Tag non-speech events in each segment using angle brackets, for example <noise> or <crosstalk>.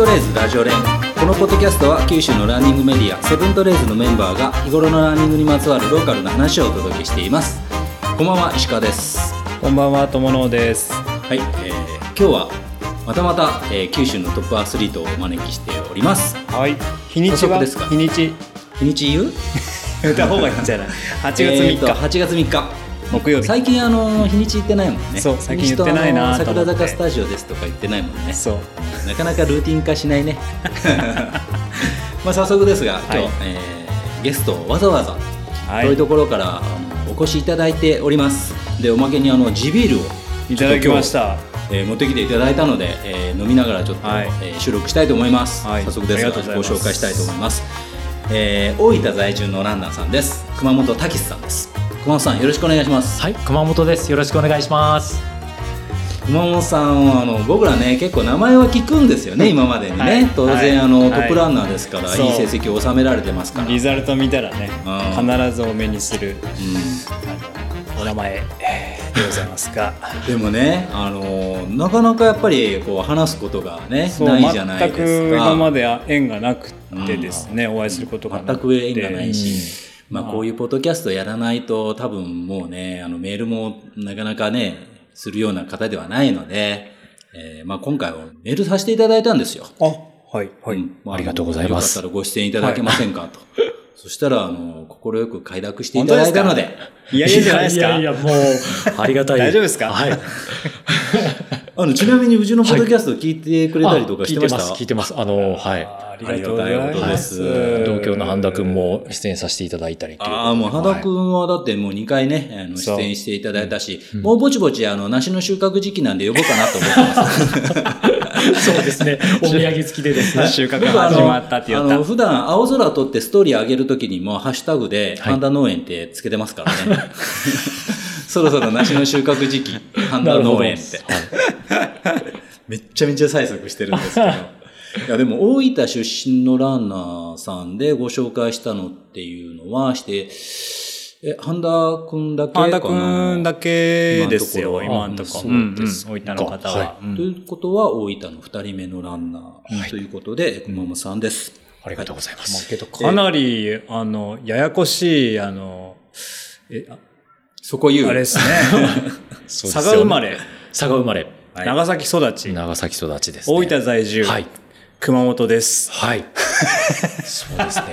トレーズラジオ連このポッドキャストは九州のランニングメディアセブントレーズのメンバーが日頃のランニングにまつわるローカルな話をお届けしていますこんばんは石川ですこんばんは、とものです。はい、えー、今日はまたまた、えー九州のトップアスリートをお招きしておりますはい。日にちは？ですか？日にち？日にち言う？言った方がいいんじゃない <laughs> ?8 月えー3と日、8月3日木曜日。最近あの日にち言ってないもんねそう最近言ってないな桜坂スタジオですとか言ってないもんねそう。なかなかルーティン化しないね。<laughs> まあ早速ですが今日、はいえーゲストをわざわざは遠いところからあのお越しいただいております。でおまけにあの地ビールを、いただきました。えー持ってきていただいたので、えー飲みながらちょっと、はい。えー収録したいと思います、はい。早速ですがご紹介したいと思います、えー大分在住のランナーさんです。熊本武さんです。熊本さんよろしくお願いします。はい、熊本です。よろしくお願いします。熊本さんはあの僕らね結構名前は聞くんですよね今までにね、はい。当然、はい。あのはい。トップランナーですから、そう。い、い成績を収められてますから、リザルト見たらねう、必ずお目にするうあのお名前えーでございますが、ん、<laughs> でもね、あのなかなかやっぱりこう話すことがねないじゃないですか。今まで縁がなくてですね、お会いすることがな全く縁がないし、まあ、まあこういうポッドキャストやらないと多分もうねあのメールもなかなかねするような方ではないので、えーまあ、今回はメールさせていただいたんですよ。あ、はいはい。うんまありがとうございますよかったらご出演いただけませんかと。<laughs> そしたら、あの、快く快諾していただいたので、いやいやじゃないですか。いやいや、もう、ありがたい。大丈夫ですか？はい。<laughs> あの、ちなみにうちのポッドキャスト聞いてくれたりとかしてました、あ聞いてます、聞いてます。あの、はい。ありがとうございありがたいことまですす。同郷の半田くんも出演させていただいたり。ああ、もう、羽田くはいんはだってもう2回ね、あの出演していただいたし、もうぼちぼち、あの、梨の収穫時期なんで呼ぼうかなと思ってます。<laughs> そうですね。お土産付きでですね。<laughs> 収穫が始まったって言ったあの、。普段青空撮ってストーリー上げるときにも、ハッシュタグで、はい半田農園ってつけてますからね。<laughs> そろそろ梨の収穫時期、半田農園って。めっちゃめちゃ催促してるんですけど。いや、でも、大分出身のランナーさんでご紹介したのっていうのはして、え、半田くんだけかな？パンダくんだけですよ、今今のところ。そうです大分の方は。ということは、大分の二人目のランナーということで、熊本さんです。ありがとうございます。けど、かなり、あの、ややこしい、あの、え、あそこ言う？あれです <laughs> ね。佐賀生まれ、佐賀生まれ。はい長崎育ち、長崎育ちです、ね。大分在住、はい。熊本です。はい。<laughs> そうですね。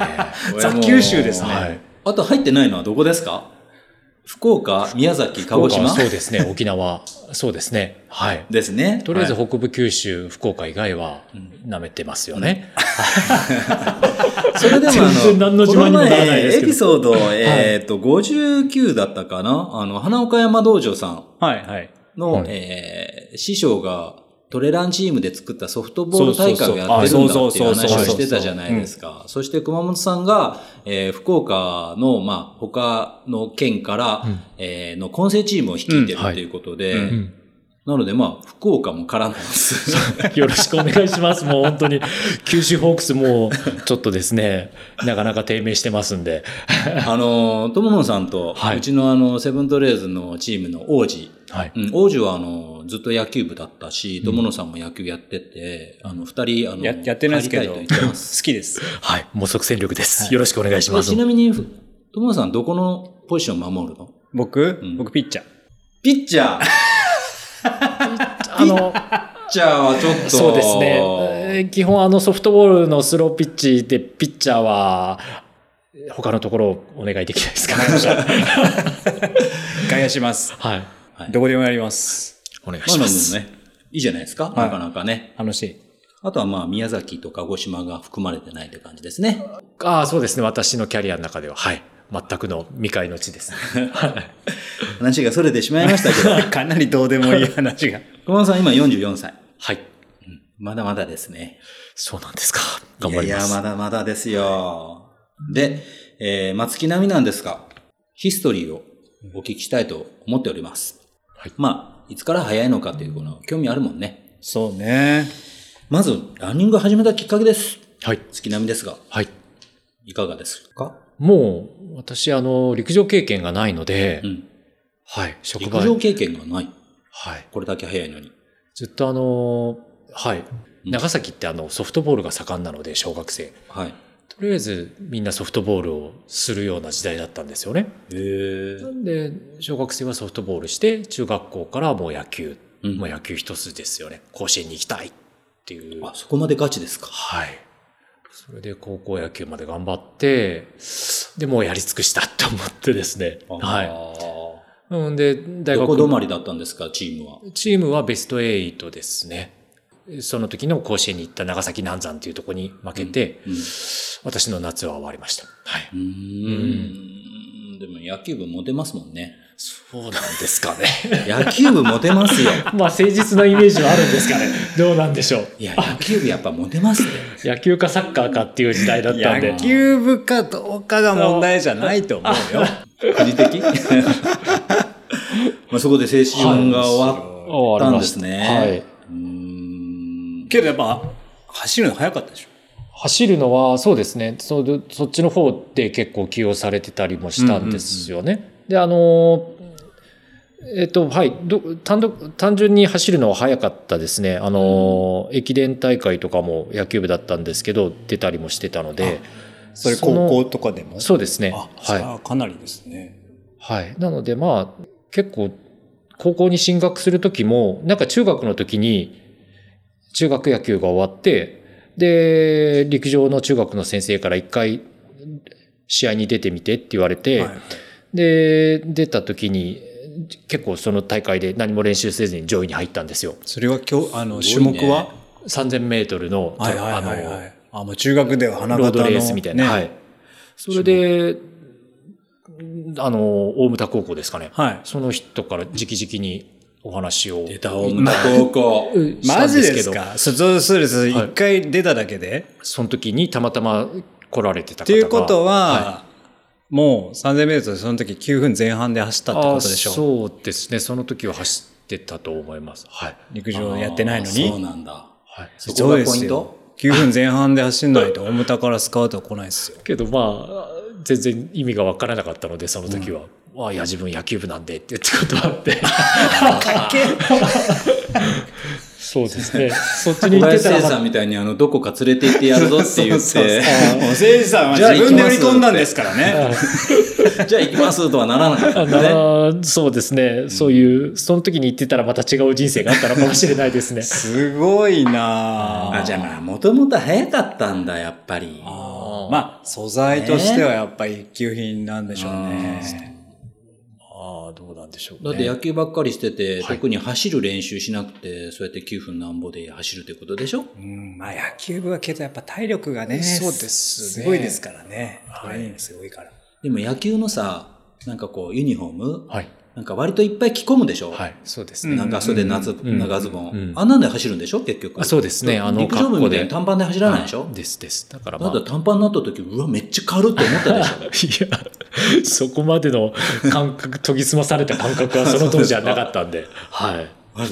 ザ九州ですね。はい。あと入ってないのはどこですか？福岡、宮崎、鹿児島？そうですね。沖縄。そうですね。はい。ですね。とりあえずはい北部九州、福岡以外は舐めてますよね。<laughs> それでもあのこの前エピソード、えっと、59だったかな？あの、花岡山道場さんはい、はい。の、はいえー師匠がトレランチームで作ったソフトボール大会をやってるんだっていう話をしてたじゃないですか。そして熊本さんが、えー福岡の、まあ、他の県から、えーの混成チームを率いてるうん。とい。うことで、うんうんなので、まあ、福岡も絡んでます。<laughs> よろしくお願いします。もう本当に、九州ホークスもちょっとですね、なかなか低迷してますんで。<laughs> あの、友野さんと、はいうちのあの、セブントレーズのチームの王子、はい。うん、王子はあの、ずっと野球部だったし、友野さんも野球やってて、あの、二人、あの、ややってないですけど。<laughs> 好きです。はい。もう即戦力です。よろしくお願いします。ちなみに、友野さんどこのポジション守るの？僕、ん僕ピッチャー。ピッチャーあの、ピッチャーはちょっと、そうですね。えー基本あのソフトボールのスローピッチでピッチャーは、他のところをお願いできないですか外野します。はい。はいどこでもやります。お願いします。ね、いいじゃないですか、はいなかなかね。楽しい。あとはまあ、宮崎と鹿児島が含まれてないって感じですね。ああ、そうですね。私のキャリアの中では、はい。全くの未開の地ですね。<laughs> 話が逸れてしまいましたけど、<laughs> かなりどうでもいい話が。熊本さん今44歳。はい。まだまだですね。そうなんですか。頑張ります。いやいや、まだまだですよ。で、えー、松木並みなんですが、ヒストリーをお聞きしたいと思っております。はいまあ、いつから早いのかというこの興味あるもんね。そうね。まず、ランニング始めたきっかけです。はい。月並みですが、はい。いかがですか？もう、私、あの、陸上経験がないので、うん。はい。職場陸上経験がない。はい。これだけ早いのに。ずっとあの、はい。長崎ってあのソフトボールが盛んなので、小学生。はい。とりあえずみんなソフトボールをするような時代だったんですよね。な。んで、小学生はソフトボールして、中学校からもう野球。うんもう野球一つですよね。甲子園に行きたいっていう。あ、そこまでガチですか。はい。それで高校野球まで頑張って、で、もうやり尽くしたって思ってですね。はあい。うんで、ー大学どこ止まりだったんですか、チームは？チームはベスト8ですね。その時の甲子園に行った長崎南山っていうところに負けて、うん。う私の夏は終わりました。はい。ーん。でも野球部モテますもんね。そうなんですかね。野球部モテますよ。<laughs> まあ誠実なイメージはあるんですかね。どうなんでしょう。いや、野球部やっぱモテますって。<laughs> 野球かサッカーかっていう時代だったんで。野球部かどうかが問題じゃないと思うよ。個人的？<laughs> まあそこで青春が終わったんですね。はい。うーん。けどやっぱ、走るの早かったでしょ？走るのはそうですねそそっちの方で結構起用されてたりもしたんですよね。であのえっとはいど単独単純に走るのは早かったですね。あの、駅伝大会とかも野球部だったんですけど出たりもしてたのでそれ高校とかでも？そうですね。あ、はい、はかなりですね。はい。なのでまあ、結構、高校に進学するときも、なんか中学の時に、中学野球が終わって、で、陸上の中学の先生から一回、試合に出てみてって言われて、はいはいで、出た時に、結構その大会で何も練習せずに上位に入ったんですよ。それは今日、あの、種目は？3000メートルの、はいはいはいあのはい。あ、もう中学では花形のロードレースみたいな。ねはい。それで、あの、大牟田高校ですかね。はい。その人から直々にお話を。出た、大牟田高校。マジですか？そうそうです。はい一回出ただけで？その時にたまたま来られてた方ってが。いうことは、はもう3000メートルその時9分前半で走ったってことでしょあそうですね。その時は走ってたと思います。はい。陸上やってないのあーそうに。なんだ。はい。そこがポイント？9分前半で走んないと大牟田からスカウト来ないですよ。けどまあ、全然意味がわからなかったので、その時は。ああ、いや、自分野球部なんでって言ってことあって。<laughs> そうですね。<laughs> そっちに行ってたら、さんみたいにあの、どこか連れて行ってやるぞって言っ <laughs> そうそうて、もう誠司さんはじゃあ自分で売り込んだんですからね。<laughs> じゃあ行きますとはならなかったね。なそうですね。そういう、その時に行ってたらまた違う人生があったのかもしれないですね。すごいなあ、じゃあまあ、もともと早かったんだ、やっぱり。あまあ、素材としてはやっぱり一級品なんでしょうね。んでしょう、ね。だって野球ばっかりしてて、はい特に走る練習しなくて、そうやって9分なんぼで走るってことでしょ？うん、まあ野球部はけどやっぱ体力がね、そうですねすごいですからね。はいトレーニングすごいから。でも野球のさ、なんかこう、ユニフォームはい。なんか割といっぱい着込むでしょ？はい。そうですね。うん長袖、夏、ん長ズボン、うんあんなんで走るんでしょ？結局。あそうですね。あの、陸上部みたい格好で。に短パンで走らないでしょ、はいですです。だからまあ。まだ短パンになった時、うわ、めっちゃ軽って思ったでしょ？<laughs> いや、そこまでの感覚、研ぎ澄まされた感覚はその当時はなかったんで。はい。あれ、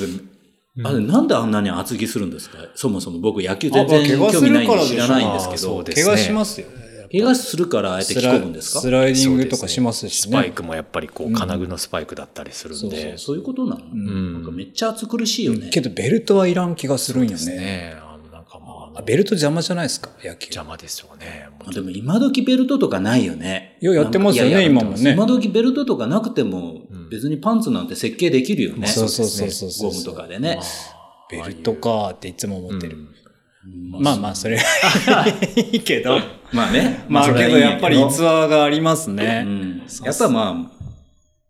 あれなんであんなに厚着するんですか？そもそも僕野球全然興味ないんで知らないんですけどあそうで、す怪我しますよ。怪我するからあえて着込むんですか？スライディングとかしますしね。スパイクもやっぱりこう、金具のスパイクだったりするんで。そういうことなの、んなんかめっちゃ暑苦しいよね。けどベルトはいらん気がするんよですね。ね。あの、なんかまあ、あベルト邪魔じゃないですか？野球。邪魔ですよね。でも今時ベルトとかないよね。いややってますよねいやいや今もね今時ベルトとかなくても別にパンツなんて設計できるよね。そうそうそうそうそうゴムとかでね。ベルトかっていつも思ってる。うんまあまあ、それはいいけど。まあね。まあけどやっぱり逸話がありますうね。ん。やっぱまあ、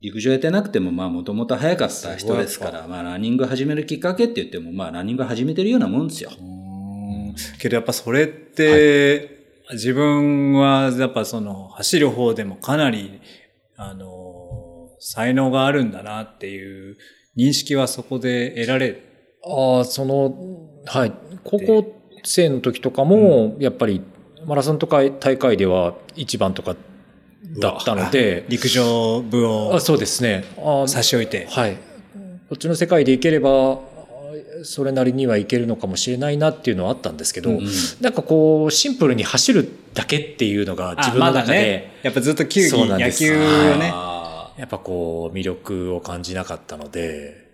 陸上やってなくてもまあもともと早かった人ですから、まあランニング始めるきっかけって言ってもまあランニング始めてるようなもんですよ。うんけどやっぱそれって、自分はやっぱその走る方でもかなり、あの、才能があるんだなっていう認識はそこで得られああ、その、はい。高校生の時とかも、やっぱり、マラソンとか大会では一番とかだったので、陸上部をあそうですね。あ差し置いて。はい。こっちの世界でいければ、それなりにはいけるのかもしれないなっていうのはあったんですけど、うんなんかこう、シンプルに走るだけっていうのが自分の中で、やっぱずっと球技、野球をね。あやっぱこう、魅力を感じなかったので、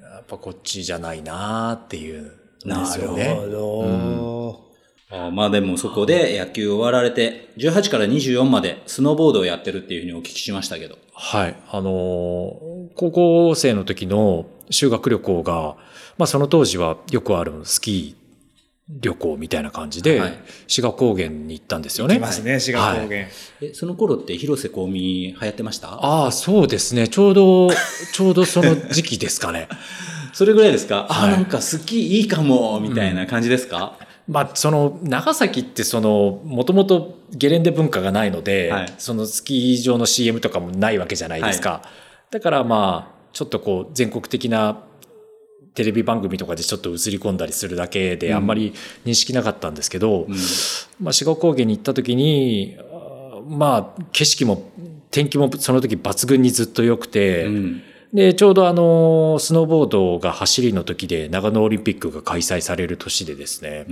やっぱこっちじゃないなっていうですよね。なるほど。あーまあでもそこで野球終わられて、18から24までスノーボードをやってるっていうふうにお聞きしましたけど。はい。あのー高校生の時の修学旅行が、まあその当時はよくあるスキー旅行みたいな感じで、はい志賀高原に行ったんですよね。いますね、志賀高原。え、その頃って広瀬香美流行ってました？ああ、そうですね。ちょうど、ちょうどその時期ですかね。<laughs> それぐらいですか、あはい。あ、なんかスキーいいかも、みたいな感じですか、まあ、その、長崎ってその、もともとゲレンデ文化がないので、はい。そのスキー場の CM とかもないわけじゃないですか。だからまあ、ちょっとこう、全国的なテレビ番組とかでちょっと映り込んだりするだけで、うん。あんまり認識なかったんですけど、うん。まあ、志賀高原に行った時に、まあ、景色も、天気もその時抜群にずっと良くて、うんで、ちょうどあの、スノーボードが走りの時で長野オリンピックが開催される年でですね、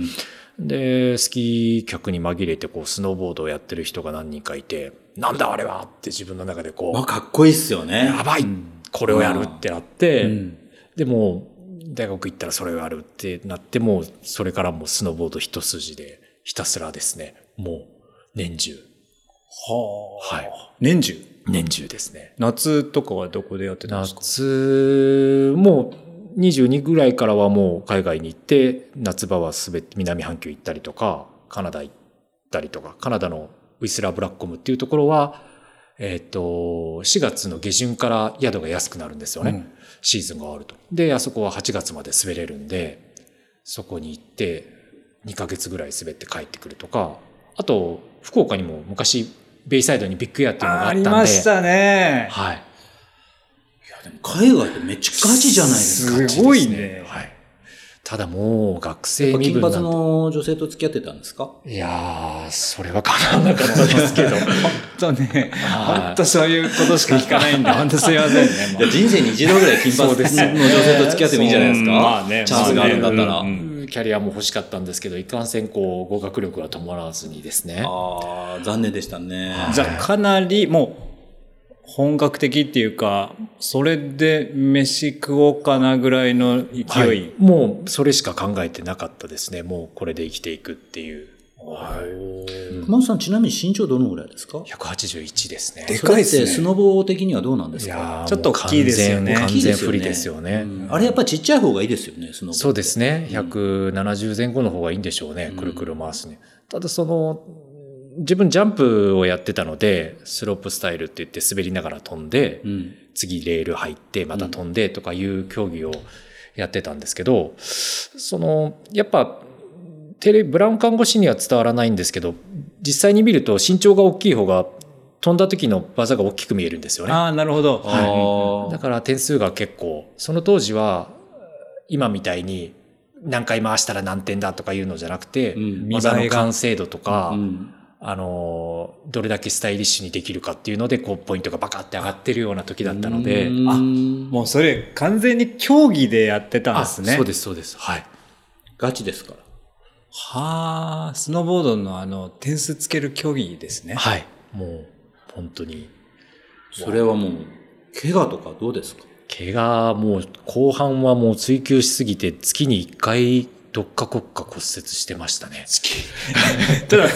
で、スキー客に紛れてこう、スノーボードをやってる人が何人かいて、なんだあれはって自分の中でこまあ、う、かっこいいっすよね。やばいこれをやるってなって、うんでもう、大学行ったらそれをやるってなって、もう、それからもうスノーボード一筋で、ひたすらですね、もう、年中。はあ。はい。年中？年中ですね。夏とかはどこでやってたんですか？夏、もう22ぐらいからはもう海外に行って、夏場はすべて南半球行ったりとか、カナダ行ったりとか、カナダのウィスラーブラックコムっていうところは、えっ、と、4月の下旬から宿が安くなるんですよね。うんシーズンが終わると。で、あそこは8月まで滑れるんで、そこに行って、2ヶ月ぐらい滑って帰ってくるとか、あと、福岡にも昔、ベイサイドにビッグエアっていうのがああったんで。りましたね。はい。でも海外ってめっちゃガチじゃないですか。すごいね。はい。ただもう学や生っぱ金髪身分なんて。の女性と付き合ってたんですか？いやー、それは叶わなかったですけど。<laughs> 本当ね、はい本当そういうことしか聞かないんで、<laughs> 本当すいませんね。人生に一度ぐらい金髪の女性と付き合ってもいいんじゃないですか、う <laughs> んまあねチャンスがあるんだったら。キャリアも欲しかったんですけど、いかんせんこう、語学力が伴わずにですね。ああ、残念でしたね。じゃあかなりもう本格的っていうか、それで飯食おうかなぐらいの勢い。はい。もう、それしか考えてなかったですね。もう、これで生きていくっていう。熊本さん、ちなみに身長どのぐらいですか？181ですね。でかいっすねてスノボ的にはどうなんですか？いやーちょっと大きいですよね完大きいですよね全不利ですよね。あれやっぱちっちゃい方がいいですよね、スノボそうですね。170前後の方がいいんでしょうね。くるくる回すね。ただその、自分ジャンプをやってたので、スロープスタイルって言って滑りながら飛んで、うん。次レール入って、また飛んでとかいう競技をやってたんですけど、その、やっぱ、テレビ、ブラウン看護師には伝わらないんですけど、実際に見ると身長が大きい方が飛んだ時の技が大きく見えるんですよね。ああ、なるほど。ああ。だから点数が結構、その当時は、今みたいに何回回したら何点だとかいうのじゃなくて、うん技の完成度とか、うんあの、どれだけスタイリッシュにできるかっていうので、こう、ポイントがバカって上がってるような時だったので、うんあもうそれ完全に競技でやってたんあですね。そうです、そうです。はい。ガチですから。はあ、スノーボードのあの、点数つける競技ですね。はい。もう、本当に。それはもう、怪我とかどうですか？怪我、もう、後半はもう追求しすぎて、月に1回、どっかこっか骨折してましたね。た <laughs> だ、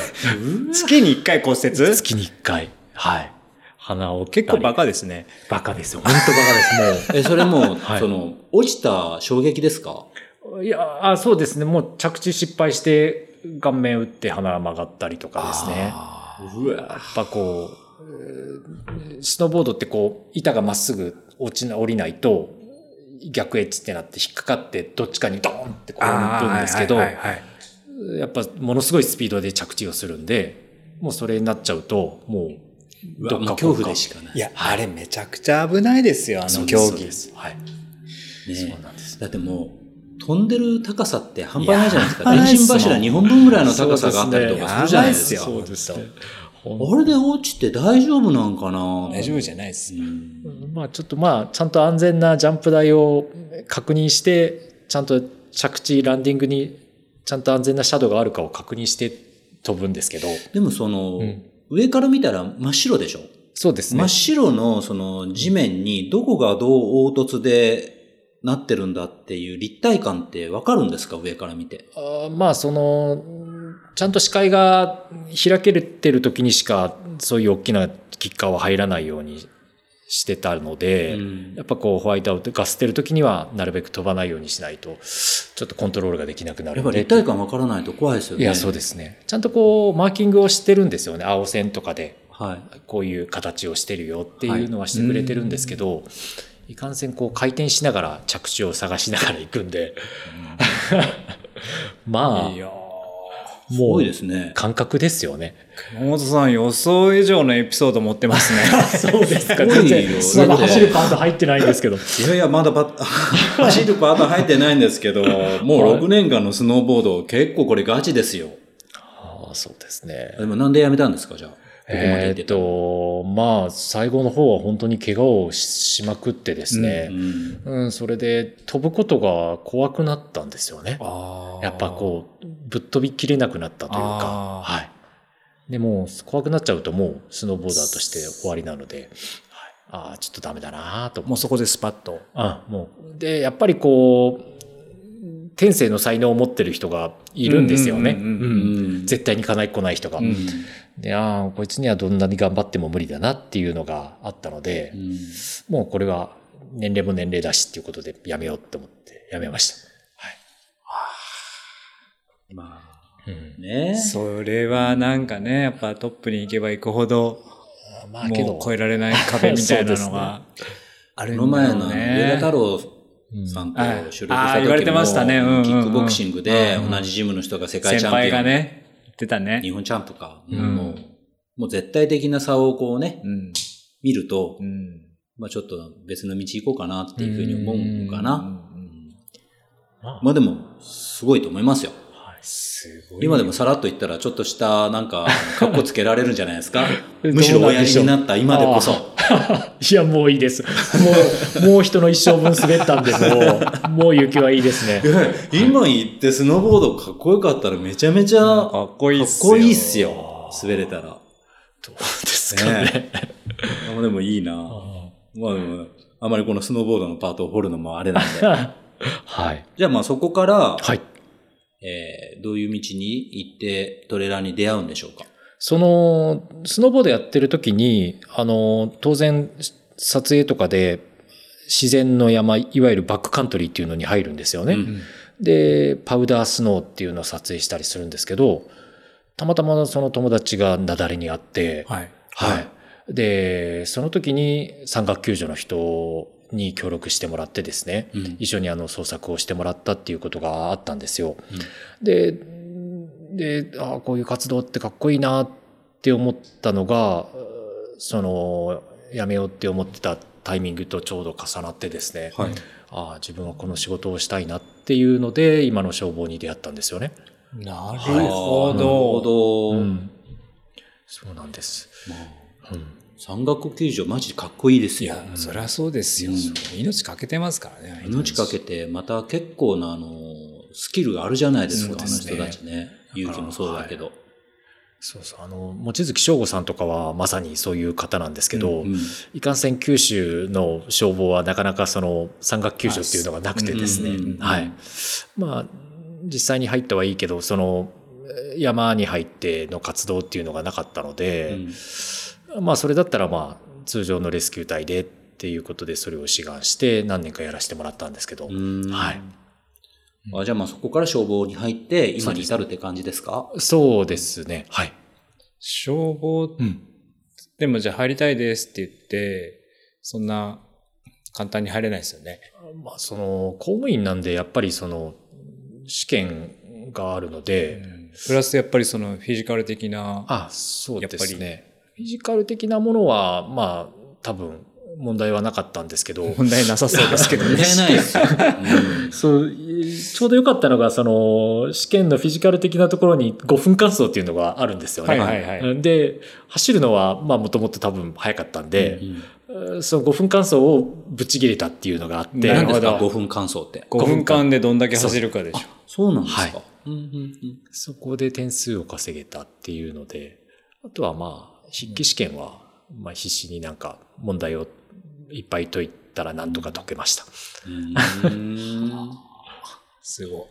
月に1回骨折？月に1回。はい。鼻を結構バカですね。バカですよ。本当バカです。もう。え、それもう、<laughs> はいその、落ちた衝撃ですか？いや、あそうですね。もう着地失敗して、顔面打って鼻曲がったりとかですね。うわやっぱこう、えースノーボードってこう、板がまっすぐ落ちな、降りないと、逆エッジってなって引っかかって、どっちかにドーンってこう飛ぶんですけど、やっぱものすごいスピードで着地をするんで、もうそれになっちゃうと、もう、うわもう恐怖でしかない。いや、あれめちゃくちゃ危ないですよ、あの競技。そうです。はい。ねそうなんです。だってもう、飛んでる高さって半端ないじゃないですか。電信柱2本分ぐらいの高さがあったりとかするじゃないですか。そうですね。あれで落ちて大丈夫なんかな？大丈夫じゃないですう。んまあちょっとまあちゃんと安全なジャンプ台を確認して、ちゃんと着地、ランディングにちゃんと安全なシャドウがあるかを確認して飛ぶんですけど、でもその、うん上から見たら真っ白でしょ？そうですね真っ。白のその地面にどこがどう凹凸でなってるんだっていう立体感ってわかるんですか？上から見て。あーまあそのちゃんと視界が開けてる時にしかそういう大きなキッカーは入らないようにしてたので、うんやっぱこうホワイトアウトが捨てる時にはなるべく飛ばないようにしないとちょっとコントロールができなくなるのでやっぱ立体感わからないと怖いですよね。いやそうですねちゃんとこうマーキングをしてるんですよね青線とかではい。こういう形をしてるよっていうのはしてくれてるんですけど、い、かんせんこう回転しながら着地を探しながら行くんで、まあいやーすごもいうですね。感覚ですよね。山本さん予想以上のエピソード持ってますね。<laughs> そうですか。すごいよ全然、まだ走るパート入ってないんですけど。いやいや、まだパッ、<laughs> 走るパート入ってないんですけど、もう6年間のスノーボード、結構これガチですよ。ああ、そうですね。でもなんでやめたんですか、じゃあ。ここまで行えーっ。と、まあ、最後の方は本当に怪我をしまくってですねう、んうん、それで飛ぶことが怖くなったんですよね。あやっぱこう、ぶっ飛びきれなくなったというか、はい。でもう怖くなっちゃうともうスノーボーダーとして終わりなので、はい、ああ、ちょっとダメだなと思って。もうそこでスパッと。あもう。で、やっぱりこう、天性の才能を持ってる人がいるんですよね。絶対に叶いっこない人が。うん。で、ああ、こいつにはどんなに頑張っても無理だなっていうのがあったので、うん。もうこれは年齢も年齢だしっていうことでやめようと思ってやめました。まあ、うん、ね。それはなんかね、やっぱトップに行けば行くほど、まあけど。もう、越えられない壁みたいなのが <laughs> あるんだろうこの前の。上田太郎うんさんとはい収録した時あー言われてましたねキックボクシングで同じジムの人が世界先チャンピオン。輩がね、言ってたね。日本チャンプか。んもう、もう絶対的な差をこうね、うん。見るとう、ん。まあちょっと別の道行こうかなっていうふうに思うのかな。まあでも、すごいと思いますよ。すごい。今でもさらっと言ったら、ちょっとした、なんか、カッコつけられるんじゃないですか？え <laughs> むしろ親どうなんでしになった今でこそ。<laughs> いや、もういいです。もう、もう人の一生分滑ったんで、もう、<laughs> もう雪はいいですね今言ってスノーボードかっこよかったらめちゃめちゃかかっこいいっっすよ。こいいっすよ。滑れたら。どうですかね。ねあでもいいな。まあでも、あまりこのスノーボードのパートを掘るのもあれなんで。はい。じゃあまあそこから、はい。えーどういう道に行ってトレーラーに出会うんでしょうか？その、スノーボードやってる時に、あの、当然、撮影とかで、自然の山、いわゆるバックカントリーっていうのに入るんですよね。うんで、パウダースノーっていうのを撮影したりするんですけど、たまたまその友達が雪崩にあって、はい。はい。で、その時に山岳救助の人に協力してもらってですね、うん一緒にあの捜索をしてもらったっていうことがあったんですよ。で、で、あこういう活動ってかっこいいなって思ったのが、その、やめようって思ってたタイミングとちょうど重なってですね、はい。ああ、自分はこの仕事をしたいなっていうので、今の消防に出会ったんですよね。なるほほど。ど。うんそうなんです。まあうん山岳救助マジかっこいいですよ。いや、そりゃそうですよ。うん命かけてますからね。命かけて、また結構な、あの、スキルがあるじゃないですか、すね人たちね。勇気もそうだけど。そうそう。あの、望月翔吾さんとかはまさにそういう方なんですけど、うんいかんせん九州の消防はなかなかその山岳救助っていうのがなくてですねうんうんうん。はい。まあ、実際に入ったはいいけど、その、山に入っての活動っていうのがなかったので、まあそれだったらまあ通常のレスキュー隊でっていうことでそれを志願して何年かやらせてもらったんですけど、うんはい。あじゃあまあそこから消防に入って、今に至るって感じですか？そうですね。はい。消防うん。でもじゃあ入りたいですって言って、そんな簡単に入れないですよね。まあその公務員なんでやっぱりその試験があるので、プラスやっぱりそのフィジカル的な、あ、そうでやっぱりすね。フィジカル的なものは、まあ、多分、問題はなかったんですけど、問題なさそうですけどね。<laughs> 問題ないですよ。う <laughs> んそう、ちょうど良かったのが、その、試験のフィジカル的なところに5分間走っていうのがあるんですよね。はいはいはい。で、走るのは、まあ、もともと多分早かったんでう、んその5分間走をぶっちぎれたっていうのがあって、何ですか ?5 分間走って。5分間でどんだけ走るかでしょ。そうなんですか、はいうんうんうんそこで点数を稼げたっていうので、あとはまあ、筆記試験は、まあ必死になんか問題をいっぱい解いったらなんとか解けました。すごい。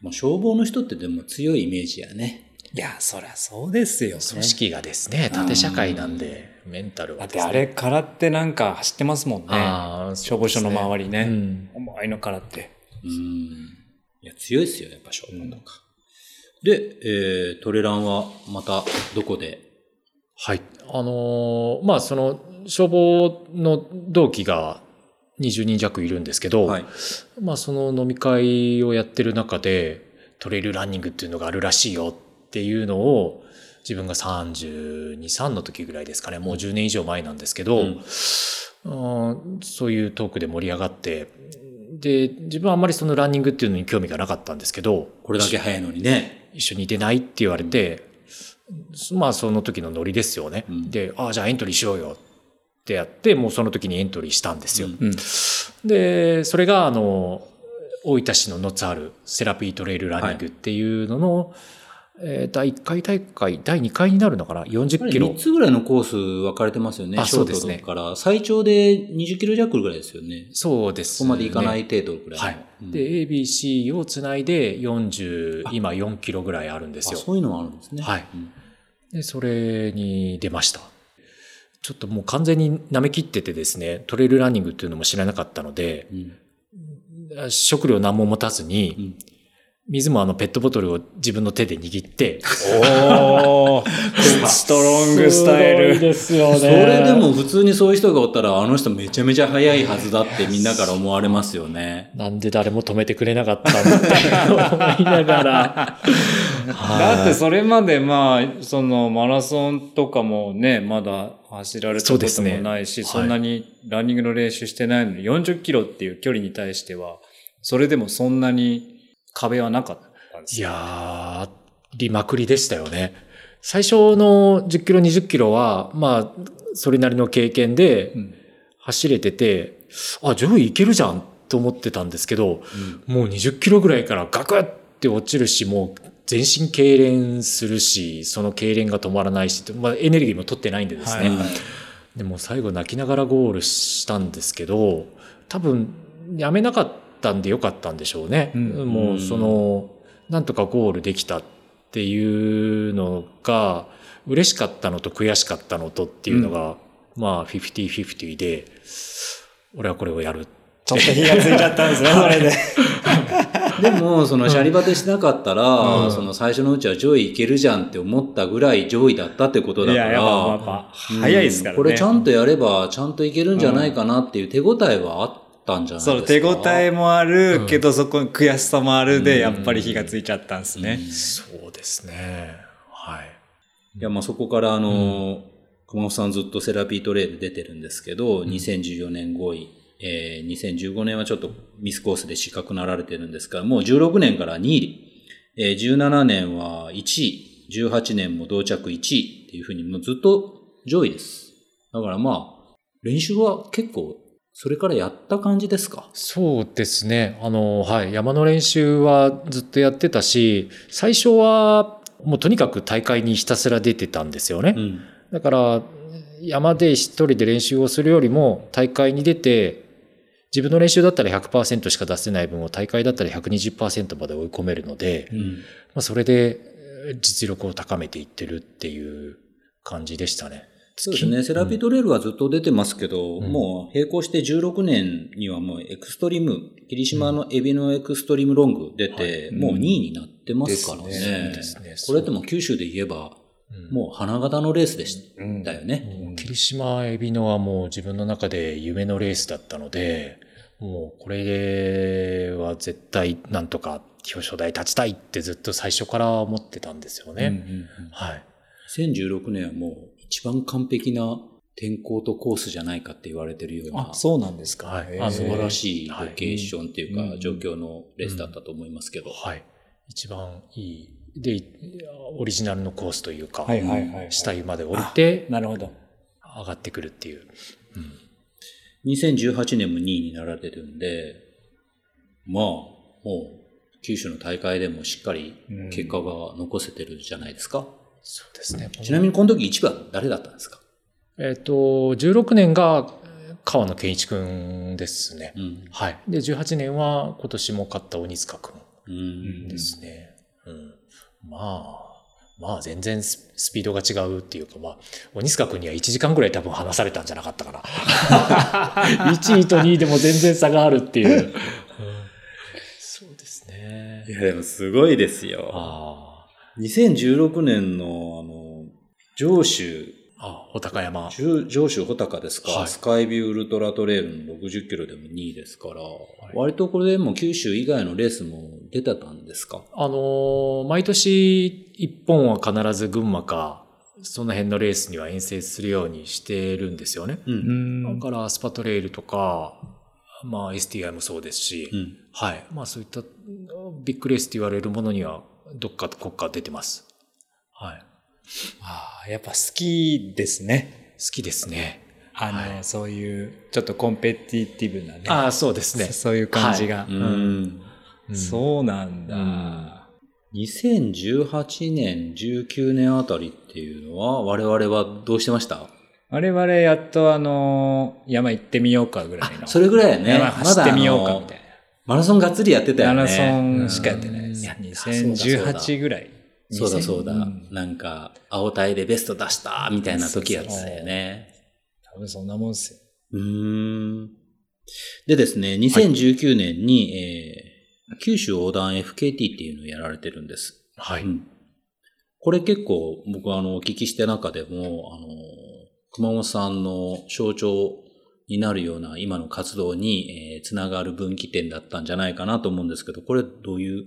まあ、消防の人ってでも強いイメージやね。いや、そりゃそうですよ、ね。組織がですね、縦社会なんで、メンタルはね。だってあれからってなんか走ってますもんね。あー消防署の周りね。うん重いのからって。うん。いや、強いですよ、やっぱ消防とか。で、えー、トレランはまたどこではい。あのーまあ、その、消防の同期が20人弱いるんですけど、はい。まあ、その飲み会をやってる中で、トレイルランニングっていうのがあるらしいよっていうのを、自分が32、3の時ぐらいですかね、もう10年以上前なんですけど、うんうんそういうトークで盛り上がって、で、自分はあんまりそのランニングっていうのに興味がなかったんですけど、これだけ早いのにね。一緒に出ないって言われて、まあその時のノリですよね。うんで、ああ、じゃあエントリーしようよってやって、もうその時にエントリーしたんですよ。うんうん。で、それがあの、大分市のノツあるセラピートレイルランニングっていうのの、えー第1回大会、第2回になるのかな ?40 キロ3。つぐらいのコース分かれてますよね。あそうですねから、最長で20キロ弱ぐらいですよね。そうです、そこまでいかない程度ぐらいの。はい。うんで、A、B、C をつないで40、今4キロぐらいあるんですあよ。そういうのもあるんですね。はいうんで、それに出ました。ちょっともう完全に舐め切っててですね、トレイルランニングっていうのも知らなかったので、うん食料何も持たずに、うん水もあのペットボトルを自分の手で握って、おー、<laughs> ストロングスタイル。ですよそれでも普通にそういう人がおったら、あの人めちゃめちゃ速いはずだってみんなから思われますよね。なんで誰も止めてくれなかったんだって思いながら。だってそれまでまあ、そのマラソンとかもね、まだ走られたことそうですね。もないし、そ,、はい。んなにランニングの練習してないのに、40キロっていう距離に対しては、それでもそんなに壁はなかったんですよ。いやー、りまくりでしたよね。最初の10キロ、20キロは、まあ、それなりの経験でうん。走れてて、あ、上位いけるじゃんと思ってたんですけど、もう20キロぐらいからガクって落ちるし、もう全身痙攣するし、その痙攣が止まらないし、まあ、エネルギーも取ってないんでですね。はいはいでも最後泣きながらゴールしたんですけど、多分やめなかったんでよかったんでしょうね。うんもうその、なんとかゴールできたっていうのが、嬉しかったのと悔しかったのとっていうのが、まあ、50-50で、俺はこれをやる。ちょっと火がついちゃったんですね、それで。<laughs> でも、そのシャリバテしなかったら、うんその最初のうちは上位いけるじゃんって思ったぐらい上位だったってことだから、早いですからね。これちゃんとやれば、ちゃんといけるんじゃないかなっていう手応えはあったんじゃないですか？そう、手応えもあるうんけど、そこに悔しさもあるで、うんやっぱり火がついちゃったんですね。そうですね。はい。いや、まあそこからあの、熊本さんずっとセラピートレール出てるんですけど、2014年5位、えー2015年はちょっとミスコースで失格なられてるんですが、もう16年から2位、えー17年は1位、18年も同着1位っていうふうにもうずっと上位です。だからまあ、練習は結構、それからやった感じですか？そうですね。あの、はい。山の練習はずっとやってたし、最初はもうとにかく大会にひたすら出てたんですよね。うん。だから、山で一人で練習をするよりも、大会に出て、自分の練習だったら100%しか出せない分を大会だったら120%まで追い込めるので、うん。まあ、それでえー実力を高めていってるっていう感じでしたね。そうですね。セラピートレールはずっと出てますけど、うんもう並行して16年にはもうエクストリーム、霧島のエビのエクストリームロング出て、はいもう2位になってますからね。ねねこれってもう九州で言えば、うんもう花形のレースでしうんたよね。霧島エビノはもう自分の中で夢のレースだったので、もうこれは絶対なんとか表彰台立ちたいってずっと最初から思ってたんですよね。うんうんうんはい。2016年はもう一番完璧な天候とコースじゃないかって言われてるようなあ、そうなんですか。はい素晴らしいロはいケーションっていうか、うん状況のレースだったと思いますけど。はい。一番いい。で、オリジナルのコースというか、はいはいはい。下湯まで降りてなるほど。上がってくるっていう。2018年も2位になられてるんで、まあ、もう、九州の大会でもしっかり結果が残せてるじゃないですか。そうですね。ちなみにこの時1番誰だったんですか？えっ、と、16年が川野健一くんですね。うん。はい。で、18年は今年も勝った鬼塚くうんんですね。うん。まあ、まあ全然ススピードが違うっていうか、まあ、鬼塚くんには1時間ぐらい多分話されたんじゃなかったかな。<laughs> 1位と2位でも全然差があるっていう。そうですねい。や、でもすごいですよ。あ2016年の、あの、上州、あ。あ、穂高山。上上州穂高ですか、はいスカイビューウルトラトレイルの60キロでも2位ですから、割とこれでも九州以外のレースも出てたんですか？あのー毎年1本は必ず群馬か、その辺のレースには遠征するようにしてるんですよね。う。うんんだからスパトレイルとか、まあ STI もそうですし、うん。はい。まあそういったビッグレースと言われるものにはどっか国家出てます。はい。ああ、やっぱ好きですね。好きですね。あの、はいそういう、ちょっとコンペティティブなね。ああ、そうですね。そういう感じが。ううんん。うんそうなんだ。うん2018年、19年あたりっていうのは、我々はどうしてました？我々やっとあの、山行ってみようかぐらいの。それぐらいやね。山走ってみようかみたいな。マラソンがっつりやってたよね。マラソンしかやってないです。うんいや、そうだそうだ2018ぐらい。そうだそうだ。2000なんか、青体でベスト出したみたいな時やったよね。多分そんなもんっすよ。うーん。でですね、2019年に、えー九州横断 FKT っていうのをやられてるんです。はい。うんこれ結構僕はあのお聞きした中でも、あの、熊本さんの象徴になるような今の活動に、えーつながる分岐点だったんじゃないかなと思うんですけど、これどういう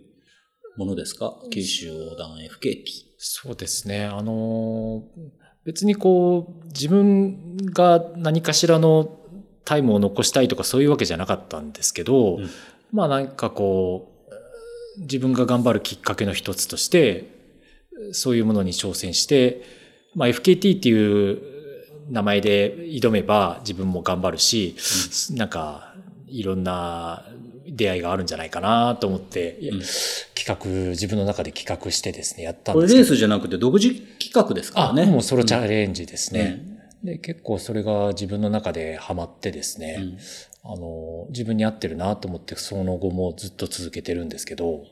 ものですか？九州横断 FKT。そうですね。あのー、別にこう、自分が何かしらのタイムを残したいとかそういうわけじゃなかったんですけど、うんまあなんかこう、自分が頑張るきっかけの一つとして、そういうものに挑戦して、まあ FKT っていう名前で挑めば自分も頑張るし、なんかいろんな出会いがあるんじゃないかなと思って、うん企画、自分の中で企画してですね、やったんこれですけど。レースじゃなくて独自企画ですからあ、ね。もうソロチャレンジですね。うんで、結構それが自分の中でハマってですね、うんあの、自分に合ってるなと思って、その後もずっと続けてるんですけど、はい。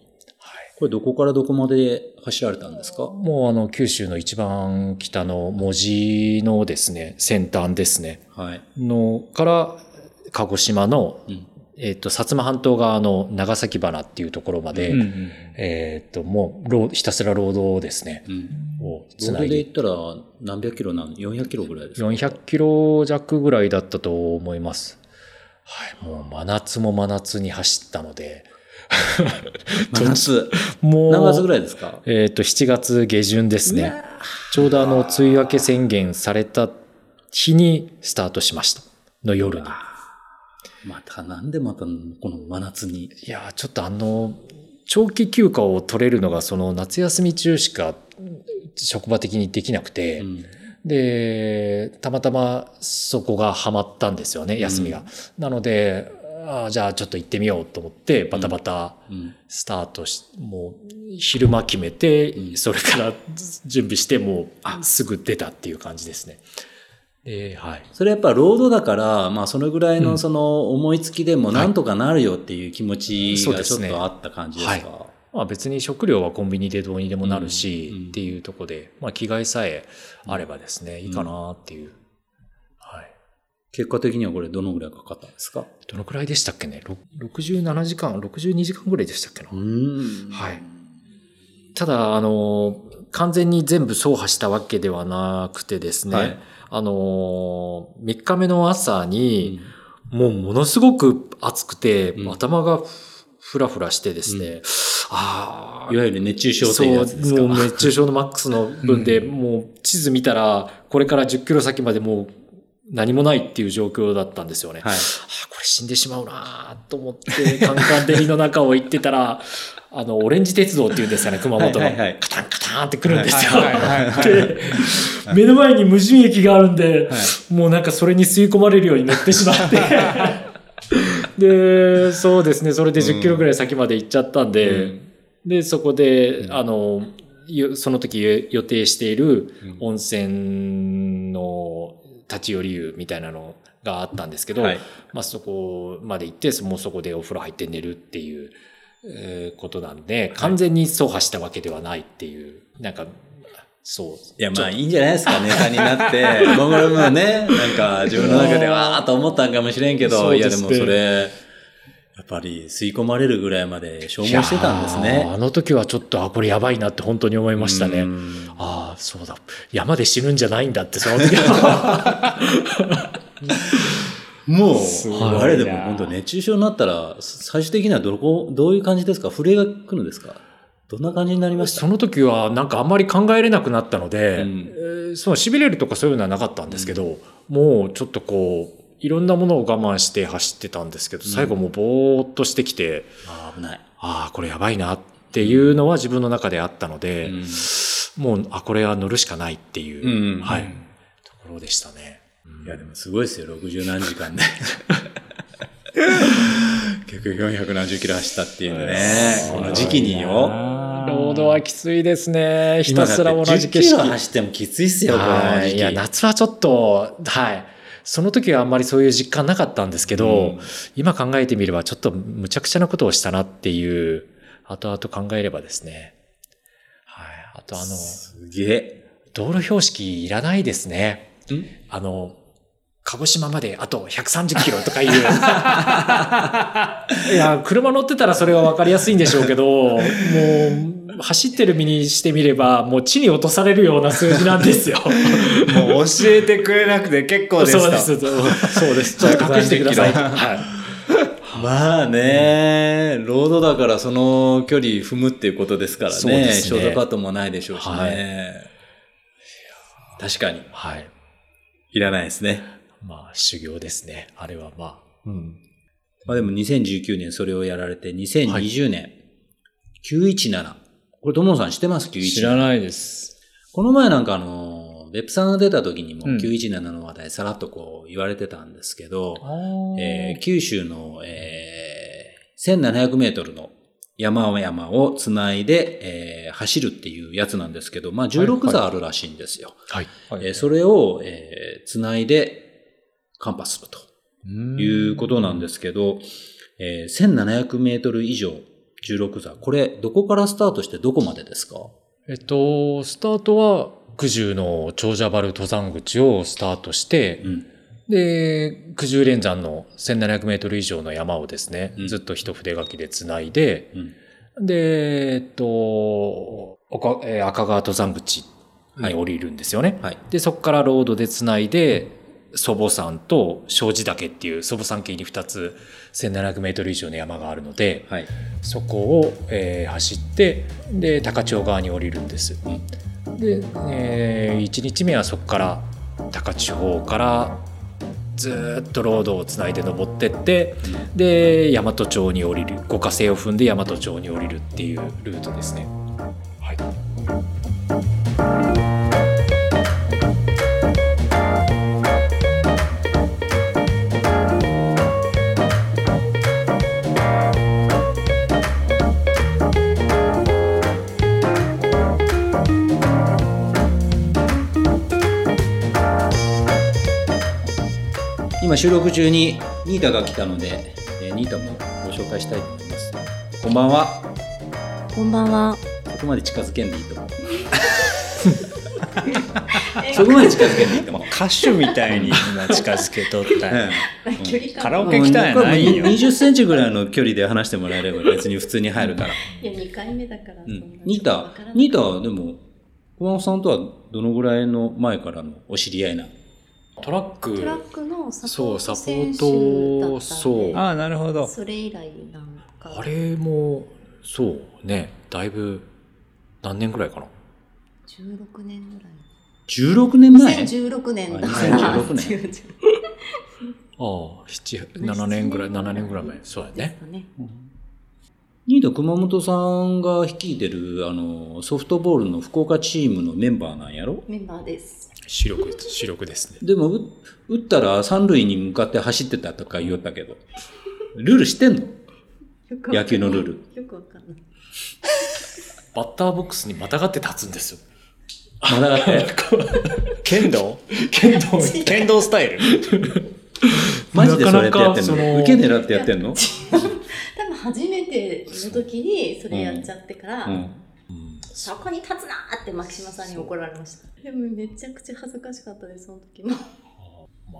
これどこからどこまで走られたんですか？もうあの、九州の一番北の文字のですね、先端ですね、はい。のから、鹿児島の、うんえっ、と、薩摩半島側の長崎花っていうところまで、うんうんえっ、と、もうひたすら労働ですね、うん。をロつないでードで言ったら何百キロなん ?400 キロぐらいですか？400キロ弱ぐらいだったと思います。はい。もう真夏も真夏に走ったので、<laughs> 真夏。<laughs> もう、何月ぐらいですか？えっ、と、7月下旬ですね。ちょうどあの、梅雨明け宣言された日にスタートしました。の夜に。またなんでまたこの真夏に？いやー、ちょっとあの、長期休暇を取れるのがその夏休み中しか職場的にできなくて、うんで、たまたまそこがハマったんですよね、休みが。なので、あーじゃあちょっと行ってみようと思って、バタバタうんスタートし、もう昼間決めて、うんそれから準備して、もうすぐ出たっていう感じですね。で、はい。それやっぱロードだから、まあそのぐらいうのんその思いつきでもなんとかなるよっていう気持ちがちょっとあった感じですか？まあ別に食料はコンビニでどうにでもなるし、うんうんっていうところで、まあ着替えさえあればですね、いいかなっていう。はい。結果的にはこれどのぐらいかかったんですか？どのくらいでしたっけね？ろ ?67 時間、62時間ぐらいでしたっけな、うんはい。ただ、あの、完全に全部走破したわけではなくてですね、はいあの、3日目の朝に、もうものすごく暑くて、うん頭がふらふらしてですね、ああ、いわゆる熱中症っていうやつですそう、もうか。熱中症のマックスの分で、もう地図見たら、これから10キロ先までもう何もないっていう状況だったんですよね。はい。あこれ死んでしまうなと思って、カンカン照りの中を行ってたら、あの、オレンジ鉄道っていうんですかね、熊本の。はいはいはい。カタンカタンって来るんですよ。で、目の前に無人駅があるんで、はもうなんかそれに吸い込まれるように乗ってしまって。<laughs> で、そうですね、それで10キロぐらい先まで行っちゃったんで、うん。で、そこで、あの、よその時予定している温泉の立ち寄り湯みたいなのがあったんですけど、はい。まあそこまで行って、もうそこでお風呂入って寝るっていう、えーことなんで、完全に走破したわけではないっていう、なんか、そう。いや、まあいいんじゃないですか、ネタになって。<laughs> 僕もね、なんか自分の中でわーっと思ったんかもしれんけど、いやでもそれ、やっぱり吸い込まれるぐらいまで消耗してたんですね。あの時はちょっと、あ、これやばいなって本当に思いましたねう。んああ、そうだ。山で死ぬんじゃないんだって、その時は。<laughs> もう、あれでも本当熱中症になったら、最終的にはどこ、どういう感じですか？震えが来るんですか？どんな感じになりました？その時はなんかあんまり考えれなくなったので、うん。えーその痺れるとかそういうのはなかったんですけど、もうちょっとこう、いろんなものを我慢して走ってたんですけど、最後もうぼーっとしてきて、あー危ない。ああ、これやばいなっていうのは自分の中であったので、うん。もう、あ、これは乗るしかないっていう、うん。はい、ところでしたね。いやでもすごいですよ、60何時間で。<laughs> 結局400何十キロ走ったっていうのね。この時期によ。ロードはきついですね。ひたすら同じ景10キロ色。走ってもきついっすよ、この時期。はい。いや、夏はちょっと、はい。その時はあんまりそういう実感なかったんですけど、うん今考えてみればちょっとむちゃくちゃなことをしたなっていう、後々考えればですね。はい。あとあの、すげえ。道路標識いらないですね。ん？あの、鹿児島まであと130キロとかいう。<laughs> いや、車乗ってたらそれは分かりやすいんでしょうけど、<laughs> もう、走ってる身にしてみれば、もう地に落とされるような数字なんですよ。<laughs> もう教えてくれなくて結構ですと。そうです。そうです。ちょっと隠してくださいと。はい。まあね、ロードだからその距離踏むっていうことですからね。ねショートカットもないでしょうしね。はい確かに。はい。いらないですね。まあ、修行ですね。あれはまあ。うん。まあでも2019年それをやられて、2020年、917。これ、ともさん知ってます ?917。知らないです。この前なんかあの、別府さんが出た時にもうん917の話題さらっとこう言われてたんですけど、えー九州の、えー1700メートルの山を山をつないで、えー走るっていうやつなんですけど、まあ16座あるらしいんですよ。はい。えーそれを、えーつないでカンパするということなんですけど、えー1700メートル以上16座。これ、どこからスタートしてどこまでですか？えっと、スタートは、九十の長者原登山口をスタートして、うん。で、九十連山の1700メートル以上の山をですね、うんずっと一筆書きでつないで、うん。で、えっと、赤川登山口に降りるんですよね。はい。で、そこからロードでつないで、祖母山と庄司岳っていう祖母山系に2つ1700メートル以上の山があるので、はい。そこを、えー走って、で、高千穂側に降りるんです。で、え1日目はそこから高千穂からずっとロードをつないで登ってって、で、大和町に降りる、五ヶ星を踏んで大和町に降りるっていうルートですね。はい。今収録中にニータが来たので、えーニータもご紹介したいと思います。こんばんは。こんばんは。そこまで近づけんでいいと思う。<laughs> そこまで近づけんでいいと思う。<laughs> 歌手みたいに今近づけとったんや距離カラオケ来たんやないよ。20センチぐらいの距離で話してもらえれば別に普通に入るから。いや、2回目だから。うんニータ、ニータはでも、小山さんとはどのぐらいの前からのお知り合いなトラックトラックのサポそう、ートサポー選手だト、ったんでそう。ああ、なるほど。それ以来なんか。あれも、そうね、だいぶ、何年ぐらいかな？16年ぐらい。16年前？2016年だあから。2016年 <laughs> ああ、七、7年ぐらい、7年ぐらい前。そうやね。ニータ熊本さんが率いてるあのソフトボールの福岡チームのメンバーなんやろ？メンバーです。視力、視力ですね。でもう打ったら三塁に向かって走ってたとか言おったけどルール知ってんの？野球のルール。よくわかんない。バッターボックスにまたがって立つんですよ。まだがって？<laughs> 剣道？剣道剣道スタイルマジでそれやってやってんの？なかなかその受け狙ってやってんの？<laughs> 多分初めての時にそれやっちゃってから、うん。そこに立つなーって牧島さんに怒られました。でもめちゃくちゃ恥ずかしかったです、その時も。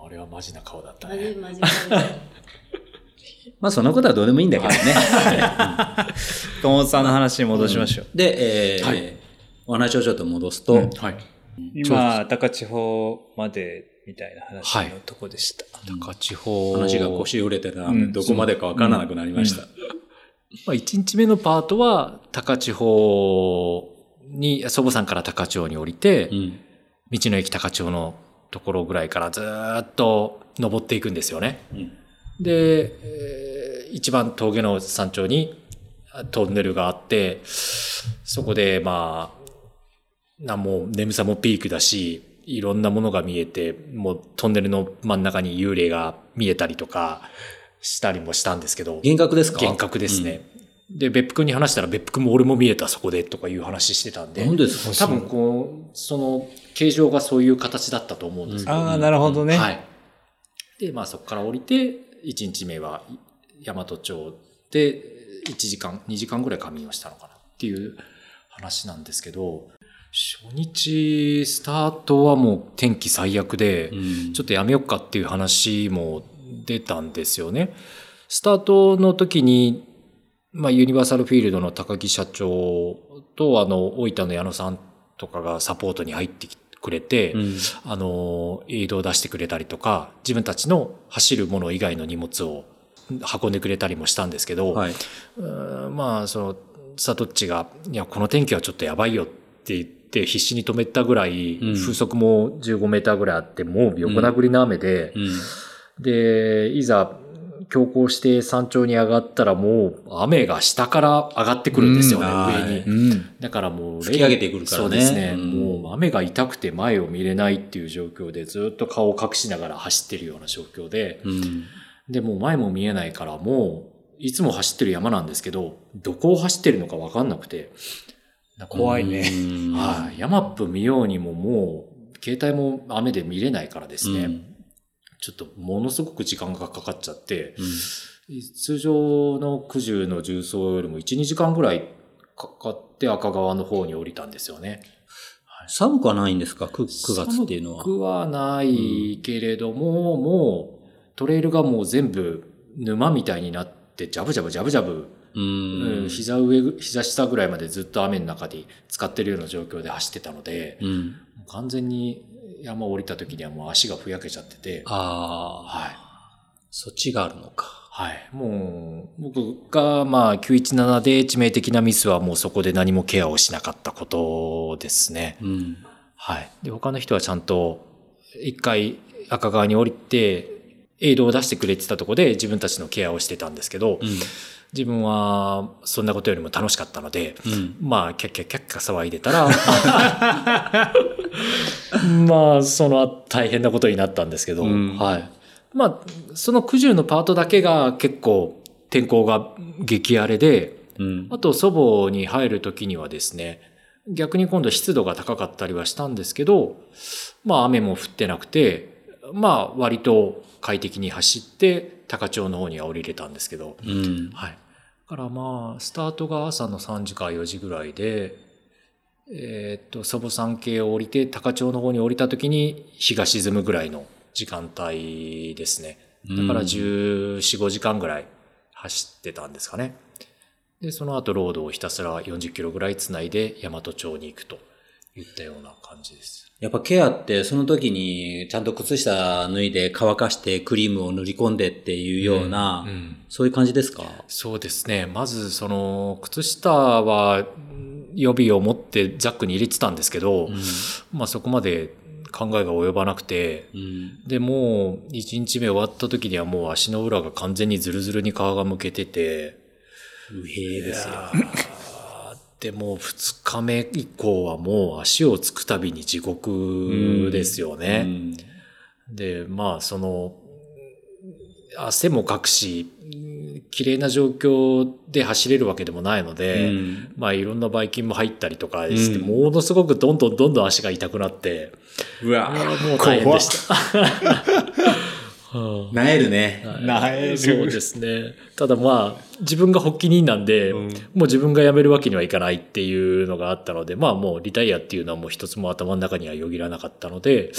あれはマジな顔だったマジね。マジマジ。まあそのことはどうでもいいんだけどね。友本さんの話に戻しましょう。で、えーはいお話をちょっと戻すと、うんはい。今、高千穂までみたいな話のとこでした。高千穂。話が腰折れてたうんどこまでかわからなくなりました。まあ、1日目のパートは、高千穂に、祖母さんから高千穂に降りて、うん。道の駅高千穂のところぐらいからずーっと登っていくんですよね。うんで、えー一番峠の山頂にあトンネルがあって、そこでまあ、なもう眠さもピークだし、いろんなものが見えて、もうトンネルの真ん中に幽霊が見えたりとかしたりもしたんですけど、幻覚ですか？幻覚ですね。で、別府君に話したら別府君も俺も見えたそこでとかいう話してたんうん。で、すか？多分こう、その形状がそういう形だったと思うんですけど、ああ、なるほどね。はい。で、まあそこから降りて、1日目は大和町で1時間、2時間ぐらい仮眠をしたのかなっていう話なんですけど、初日スタートはもう天気最悪で、うんちょっとやめようかっていう話も出たんですよね。スタートの時に、まあ、ユニバーサルフィールドの高木社長と、あの、大分の矢野さんとかがサポートに入ってくれて、うんあの、エイドを出してくれたりとか、自分たちの走るもの以外の荷物を運んでくれたりもしたんですけど、はい。まあ、その、サトッチが、いや、この天気はちょっとやばいよって言って、必死に止めたぐらい、うん風速も15メーターぐらいあって、もう横殴りの雨で、うん。で、いざ、強行して山頂に上がったらもう雨が下から上がってくるんですよね、うん上に。はいうん。だからもう、吹き上げてくるからねそうですね。うんもう雨が痛くて前を見れないっていう状況で、ずっと顔を隠しながら走ってるような状況で、うん。で、もう前も見えないから、もう、いつも走ってる山なんですけど、どこを走ってるのかわかんなくて、怖いね。うんはい。山っぷ見ようにももう、携帯も雨で見れないからですね、うんちょっとものすごく時間がかかっちゃって、うん通常の九十の重曹よりも1、2時間ぐらいかかって赤川の方に降りたんですよね。寒くはないんですか？9, 9月っていうのは。寒くはないけれども、もうトレイルがもう全部沼みたいになって、ジャブジャブジャブジャブ、ううんん。膝上、膝下ぐらいまでずっと雨の中で使ってるような状況で走ってたので、うん。完全に山を降りた時にはもう足がふやけちゃってて、ああ、はい。そっちがあるのか。はい。もう、僕が、まあ、917で致命的なミスはもうそこで何もケアをしなかったことですね。うん。はい。で、他の人はちゃんと、一回赤川に降りて、エイドを出してくれてたとこで自分たちのケアをしてたんですけど、うん。自分はそんなことよりも楽しかったので、うん。まあ、キャッキャッキャッキャ騒いでたら、<laughs> まあ、その大変なことになったんですけど、うんはい。まあ、その九十のパートだけが結構天候が激荒れで、うん。あと祖母に入る時にはですね、逆に今度湿度が高かったりはしたんですけど、まあ雨も降ってなくて、まあ割と快適に走って高千穂の方には降りれたんですけど、うん。はい。だからまあ、スタートが朝の3時か4時ぐらいで、えーっと、祖母山系を降りて高千穂の方に降りた時に日が沈むぐらいの時間帯ですね。だから14、5時間ぐらい走ってたんですかね。で、その後ロードをひたすら40キロぐらいつないで大和町に行くといったような感じです。やっぱケアってその時にちゃんと靴下脱いで乾かしてクリームを塗り込んでっていうような、うんそういう感じですか？そうですね。まず、その、靴下は予備を持ってザックに入れてたんですけど、まあそこまで考えが及ばなくて、うん。で、もう1日目終わった時にはもう足の裏が完全にズルズルに皮がむけてて、不平ですよ。でもう2日目以降はもう足をつくたびに地獄ですよね。うんで、まあ、その、汗もかくし、綺麗な状況で走れるわけでもないので、うんまあ、いろんなばい菌も入ったりとかして、うんものすごくどんどんどんどん足が痛くなって、うわもう大変でした。う <laughs> んなえるね。なえるそうですね。ただまあ、自分が発起人なんで、うんもう自分が辞めるわけにはいかないっていうのがあったので、まあもうリタイアっていうのはもう一つも頭の中にはよぎらなかったので、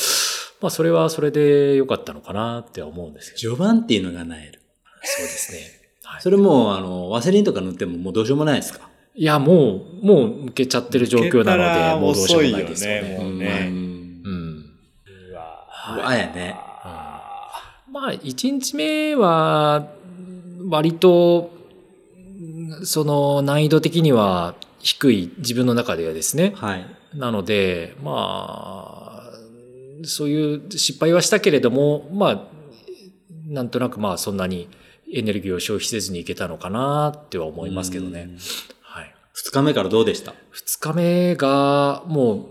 まあそれはそれで良かったのかなって思うんですけど。序盤っていうのがなえる。そうですね。はいそれもう、あの、ワセリンとか塗ってももうどうしようもないですか？いや、もう、もう抜けちゃってる状況なので、もうどうしようもないですよねうねんうん。うわうわやね。まあ、1日目は、割と、その難易度的には低い自分の中ではですね。はい。なので、まあ、そういう失敗はしたけれども、まあ、なんとなくまあそんなにエネルギーを消費せずにいけたのかなっては思いますけどね。はい。二日目からどうでした？二日目がもう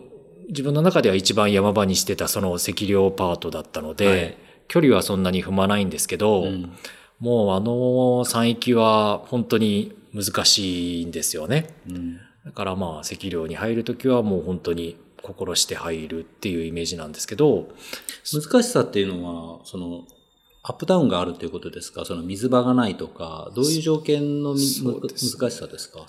自分の中では一番山場にしてたその赤量パートだったので、はい距離はそんなに踏まないんですけど、うんもうあの山域は本当に難しいんですよね。うんだからまあ赤量に入るときはもう本当に心して入るっていうイメージなんですけど、難しさっていうのは、その、アップダウンがあるっていうことですか？その水場がないとか、どういう条件のみそうです難しさですか？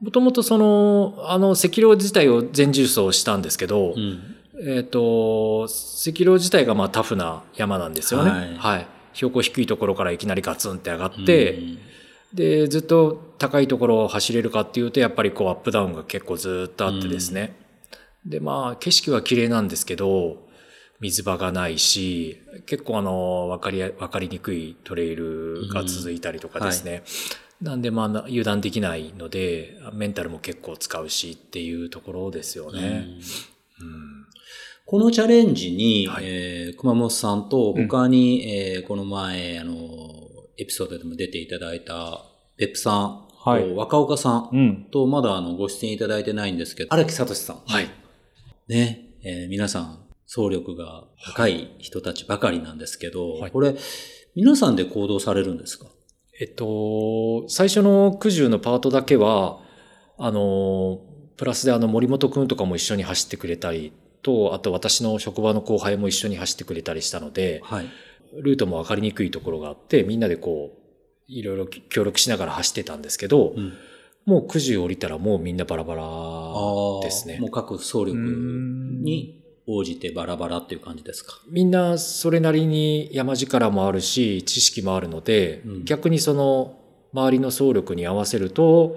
もともとその、あの赤量自体を全重走したんですけど、うん。えっ、と、赤量自体がまあタフな山なんですよね。はいはい。標高低いところからいきなりガツンって上がって、うんで、ずっと高いところを走れるかっていうと、やっぱりこうアップダウンが結構ずっとあってですね。で、まあ景色は綺麗なんですけど、水場がないし、結構あの、わかりや、わかりにくいトレイルが続いたりとかですね。なんでまあ油断できないので、メンタルも結構使うしっていうところですよね。うんこのチャレンジに、はいえー熊本さんと他に、えーこの前、あの、エピソードでも出ていただいた、別府さんと、はい若岡さんうん。と、まだあの、ご出演いただいてないんですけど、荒木聡さん。はい。ね、えー皆さん、総力が高い人たちばかりなんですけど、はい。これ、皆さんで行動されるんですか？えっと、最初の九十のパートだけは、あの、プラスであの森本くんとかも一緒に走ってくれたりと、あと私の職場の後輩も一緒に走ってくれたりしたので、はい。ルートも分かりにくいところがあって、みんなでこう、いろいろ協力しながら走ってたんですけど、うん。もう九十降りたらもうみんなバラバラですね。もう。各総力うん。に応じてバラバラっていう感じですか？みんなそれなりに山力もあるし、知識もあるので、うん逆にその周りの総力に合わせると、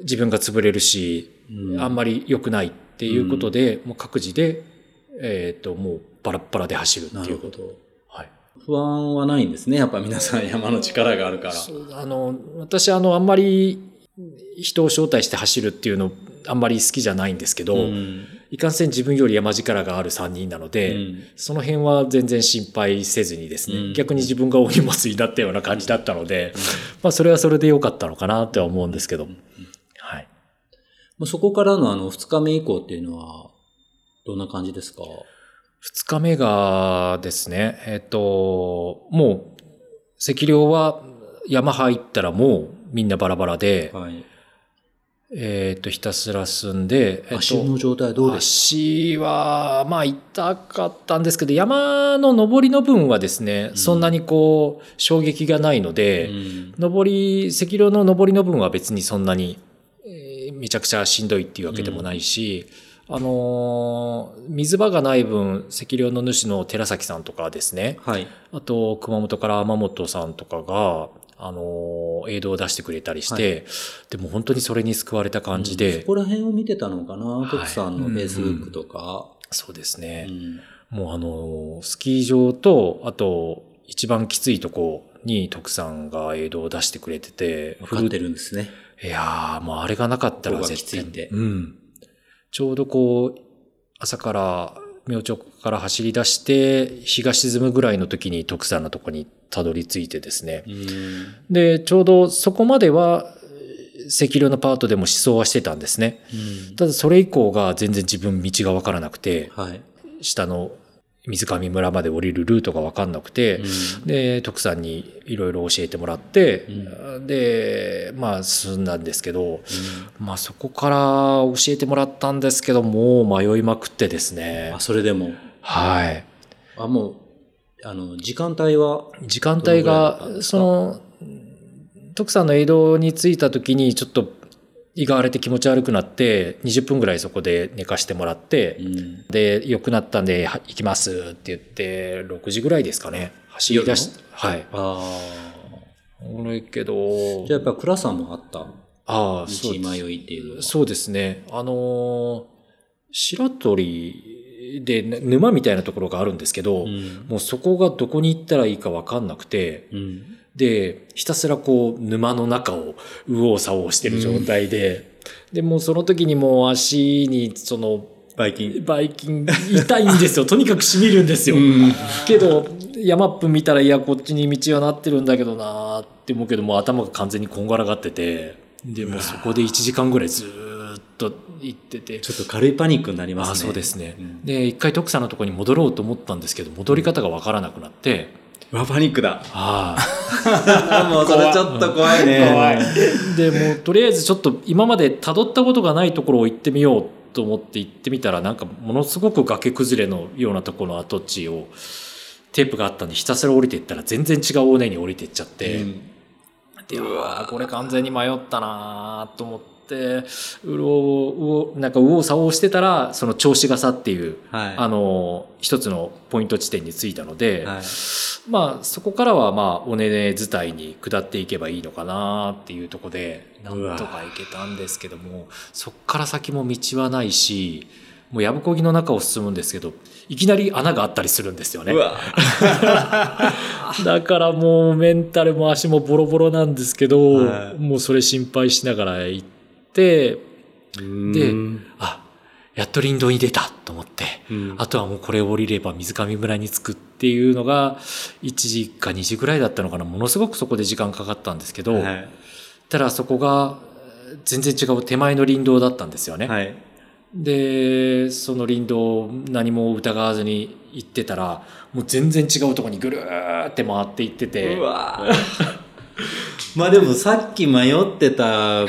自分が潰れるし、あんまりり良くないっていうことで、もう各自で、えっ、と、もうバラッバラで走るっていうこと。不安はないんですね。やっぱ皆さん山の力があるから。あの、私、あの、あんまり人を招待して走るっていうの、あんまり好きじゃないんですけど、うん。いかんせん自分より山力がある3人なので、うん。その辺は全然心配せずにですね、うん。逆に自分が大荷物になったような感じだったので、まあそれはそれで良かったのかなっては思うんですけど、はい。そこからのあの2日目以降っていうのは、どんな感じですか？二日目がですね、えっと、もう、赤量は山入ったらもうみんなバラバラで、はい。えっと、ひたすら進んで、えっと足の状態はどうです？足は、まあ、痛かったんですけど、山の登りの分はですね、うん。そんなにこう、衝撃がないのかで、うん。登り、赤量の登りの分は別にそんなに、えーめちゃくちゃしんどいっていうわけでもないし、あのー水場がない分、赤量の主の寺崎さんとかですね、はい。あと、熊本から天本さんとかが、あのー、映像を出してくれたりして、でも本当にそれに救われた感じで、そこら辺を見てたのかな、はい徳さんのフェイスブックとか。そうですね。うんもうあの、スキー場と、あと、一番きついとこに徳さんが映像を出してくれてて、分かってるんですね。いやー、もうあれがなかったら絶対きついってうん。ちょうどこう、朝から、明朝から走り出して、日が沈むぐらいの時に徳さんのとこにたどり着いてですね。うんで、ちょうどそこまでは、赤量のパートでも思想はしてたんですね。うんただそれ以降が全然自分道がわからなくて、はい。下の水上村まで降りるルートがわかんなくて、うんで、徳さんにいろいろ教えてもらって、うで、まあ進んだんですけど、まあそこから教えてもらったんですけど、もう迷いまくってですねあ、。それでも。はい。あ、もう、あの、時間帯は、時間帯が、その、徳さんの江戸に着いた時にちょっと胃が荒れて気持ち悪くなって、20分ぐらいそこで寝かしてもらって、うん。で、良くなったんで、は行きますって言って、6時ぐらいですかね。走り出し、はい。あ俺けどあ。、じゃあやっぱ暗さもあった？ああ、そう道迷いっていう。そうですね。あのー白鳥でね沼みたいなところがあるんですけど、うん。もうそこがどこに行ったらいいかわかんなくて、うん。で、ひたすらこう沼の中を右往左往してる状態で、で、もうその時にもう足にそのバイキン。バイキン痛いんですよ。<laughs> とにかく染みるんですよ。うん。けど、 YAMAP見たら、いや、こっちに道はなってるんだけどなーって思うけども、頭が完全にこんがらがってて、で、もうそこで1時間ぐらいずーっと行ってて、ちょっと軽いパニックになりますね。あそうですね。うんで、一回徳さんのところに戻ろうと思ったんですけど、戻り方がわからなくなって、うわ、パニックだ。あ <laughs> もうそれちょっと怖いね。怖いあ。で、もうとりあえずちょっと今まで辿ったことがないところを行ってみようと思って行ってみたら、なんかものすごく崖崩れのようなところの跡地を、テープがあったんでひたすら降りていったら全然違う尾根に降りていっちゃって、うんでうわーこれ完全に迷ったなーと思ってうろうおなんか右往左往してたらその銚子笠っていう、はい。あの一つのポイント地点に着いたので、はい。まあそこからはまあ尾根伝いに下っていけばいいのかなっていうところでなんとか行けたんですけどもそっから先も道はないしもうやぶこぎの中を進むんですけどいきなり穴があったりするんですよね。<laughs> だからもうメンタルも足もボロボロなんですけど、はいもうそれ心配しながら行って、でうんあ、やっと林道に出たと思って、うんあとはもうこれを降りれば水上村に着くっていうのが1時か2時ぐらいだったのかな。ものすごくそこで時間かかったんですけど、はい。ただそこが全然違う手前の林道だったんですよね。はい。で、その林道何も疑わずに行ってたら、もう全然違うところにぐるーって回って行ってて。<laughs> まあでもさっき迷ってた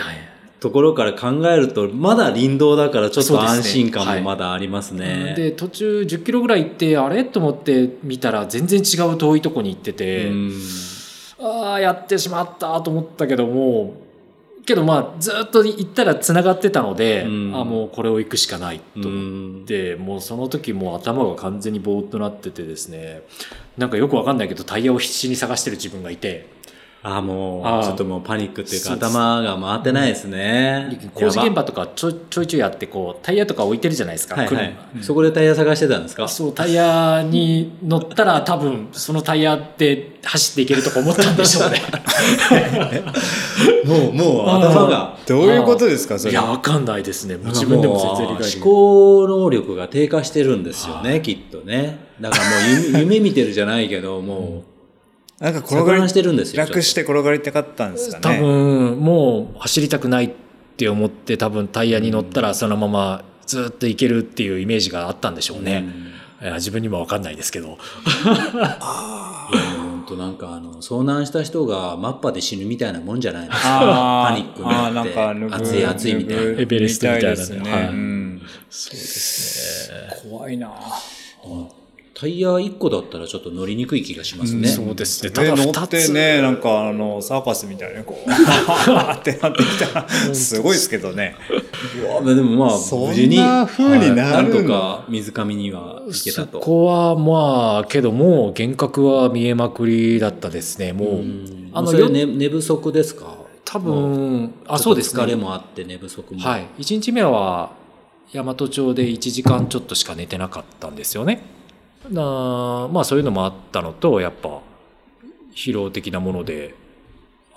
ところから考えると、まだ林道だからちょっと安心感もはいまだありますね。で途中10キロぐらい行ってあれ？と思って見たら全然違う遠いとこに行ってて、うん。ああやってしまったと思ったけどもけどまあずっと行ったら繋がってたので、うん。あもうこれを行くしかないと思うん。って、もうその時もう頭が完全にぼーっとなっててですね。なんかよくわかんないけどタイヤを必死に探してる自分がいてあもあーう、ちょっともうパニックっていうか頭が回ってないですね。工事現場とかちょいちょいちょいあってこうタイヤとか置いてるじゃないですか、はいはい車そこでタイヤ探してたんですか？そう、タイヤに乗ったら <laughs> 多分そのタイヤで走っていけるとか思ったんでしょうね。<laughs> もう、もう頭が。どういうことですかそれ？いや、わかんないですね。もう自分でも全然理解でき思。考能力が低下してるんですよね、きっとね。だからもう夢 <laughs> 夢見てるじゃないけど、もなんかう、転がりしてるんですよ。楽して転がりたかったんですか多ね分、もう走りたくないって思って多分タイヤに乗ったらそのままずっと行けるっていうイメージがあったんでしょうね。いや自分にもわかんないですけど。<laughs> いや、本当なんかあの、遭難した人がマッパで死ぬみたいなもんじゃないですか。パニックになって、なんか熱い熱いみたいな。エベレストみたいなね。はいうんそうですね。怖いなタイヤ1個だったらちょっと乗りにくい気がしますね。そうですね。たでだ乗ってねなんかあのサーカスみたいなこう <laughs> ってなってきた。らすごいですけどね。うわでもまあ、そんな無事に、風になはいなんとか水上には行けたそと。こはまあけどもう幻覚は見えまくりだったですね。もう、うん。あのよそれ寝寝不足ですか？多分あそうですね。疲れもあって寝不足も。はい。1日目は大和町で1時間ちょっとしか寝てなかったんですよねなまあそういうのもあったのとやっぱ疲労的なもので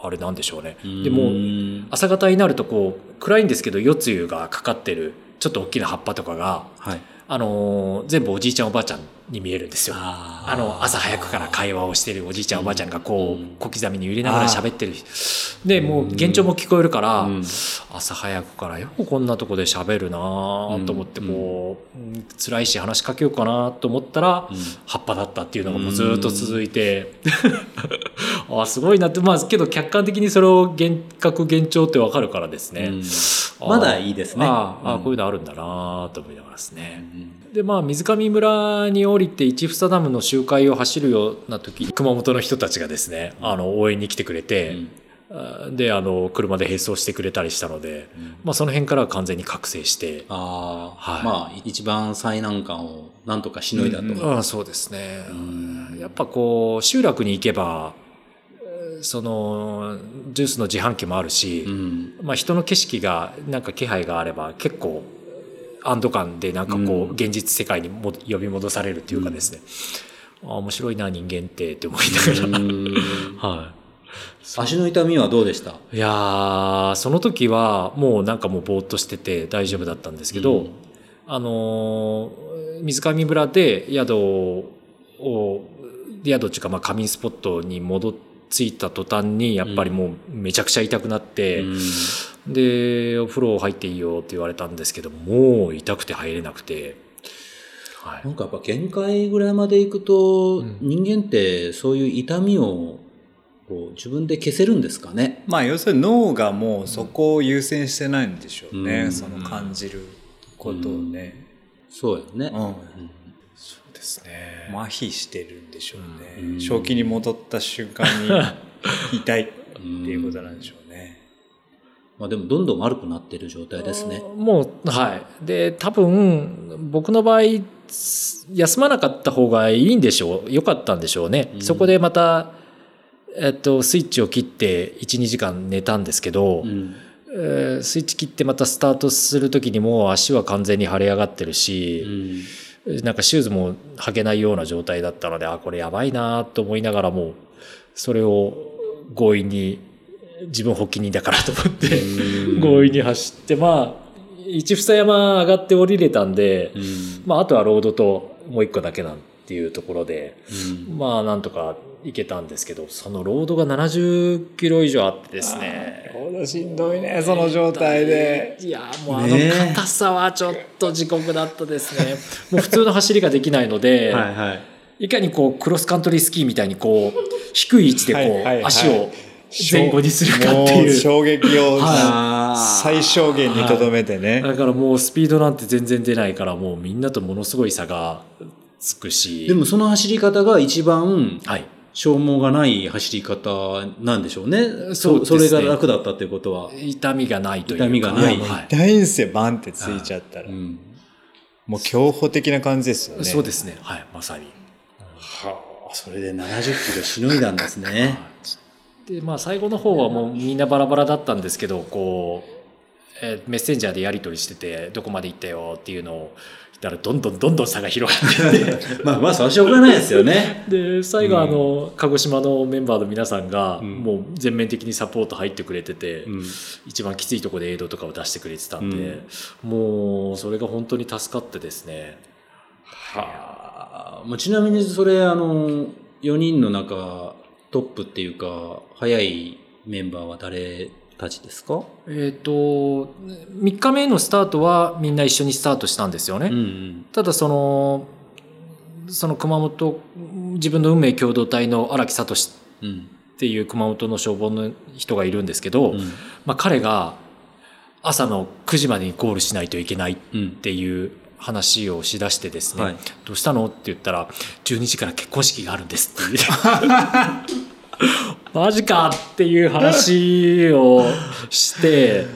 あれなんでしょうね。うん。でも朝方になるとこう暗いんですけど夜露がかかってるちょっと大きな葉っぱとかがはい。あのー全部おじいちゃんおばあちゃんに見えるんですよ。ああの朝早くから会話をしてるおじいちゃんおばあちゃんがこうん。う小刻みに揺れながら喋ってるでもう幻聴も聞こえるからうん。朝早くからよくこんなとこで喋るなと思ってこううん辛いし話しかけようかなと思ったらうん。葉っぱだったっていうのがもうずっと続いて <laughs> あすごいなってまあけど客観的にそれを幻覚幻聴ってわかるからですね。うん。まだいいですね。ああ、うん。こういうのあるんだなと思いながらですね。うんでまあ水上村に降りて市房ダムの周回を走るような時熊本の人たちがですねあの応援に来てくれて、であの車で並走してくれたりしたので、まあ、その辺からは完全に覚醒して、ああ、はい。まあ、一番最難関をなんとかしのいだと。うん。うんああそうですね、うん。やっぱこう集落に行けばえーそのジュースの自販機もあるし、うん。まあ、人の景色がなんか気配があれば結構安堵感でなんかこう、うん。現実世界にも呼び戻されるっていうかですね、ああ面白いな人間ってって思いながら、うん。<laughs> は足の痛みはどうでした？い、いやーその時はもうなんかもうぼーっとしてて大丈夫だったんですけど、うん。あのー水上村で宿を宿っていうかまあ仮眠スポットに戻っ着いた途端にやっぱりもうめちゃくちゃ痛くなって、うん。でお風呂入っていいよって言われたんですけどもう痛くて入れなくて、はなんかやっぱ限界ぐらいまで行くと、うん。人間ってそういう痛みをこう自分で消せるんですかね？まあ要するに脳がもうそこを優先してないんでしょうね、うん。その感じることをね、そうよね。うん。うん。そうですね。麻痺してるんでしょうね、うん。正気に戻った瞬間に <laughs> 痛いっていうことなんでしょうね、まあでもどんどん悪くなってる状態ですね。もうはい。で多分僕の場合休まなかった方がいいんでしょう。よかったんでしょうね、うん。そこでまた、えっと、スイッチを切って12時間寝たんですけど、うん。えースイッチ切ってまたスタートする時にもう足は完全に腫れ上がってるうし、ん。なんかシューズも履けないような状態だったのであこれやばいなと思いながらもそれを強引に自分発起人だからと思って強引に走ってまあ一房山上がって降りれたんで、うん。まあ、あとはロードともう一個だけなんていうところでうん。まあなんとか行けたんですけどそのロードが70キロ以上あってですねほどしんどいねその状態でいやもうあの硬さはちょっと地獄だったですね。もう普通の走りができないので、<laughs> はいはい。いかにこうクロスカントリースキーみたいにこう低い位置でこう、はいはいはい足を前後にするかっていう。衝撃を <laughs> 最小限にとどめてね、だからもうスピードなんて全然出ないからもうみんなとものすごい差がつくし。でもその走り方が一番はい。消耗がない走り方なんでしょうね。そうですねそれが楽だったっていうことは。痛みがないというか。痛みがないはい痛いんすよバンってついちゃったら、うんもう競歩的な感じですよねそうですね。はい。まさに。はあ、それで70キロしのいだんですね。でまあ最後の方はもうみんなバラバラだったんですけどこう、えーメッセンジャーでやり取りしててどこまで行ったよっていうのを言ったらどんどんどんどん差が広がっていって。<laughs> まあまあ、それはしょうがないですよね。<laughs> で最後あの、鹿児島のメンバーの皆さんがん。もう全面的にサポート入ってくれてて、うん。一番きついところでエイドとかを出してくれてたんで、もうそれが本当に助かってですね。はあ、まあちなみにそれ、あの、4人の中、トップっていうか、早いメンバーは誰たちですか？えっ、と3日目のスタートはみんな一緒にスタートしたんですよね。うんただそのその熊本自分の運命共同体の荒木聡うん。うん。っていう熊本の消防の人がいるんですけど、うんまあ、彼が朝の9時までにゴールしないといけないっうん。ていう話をしだしてですね、はいどうしたの？って言ったら12時から結婚式があるんですって <laughs> <laughs> マジかっていう話をして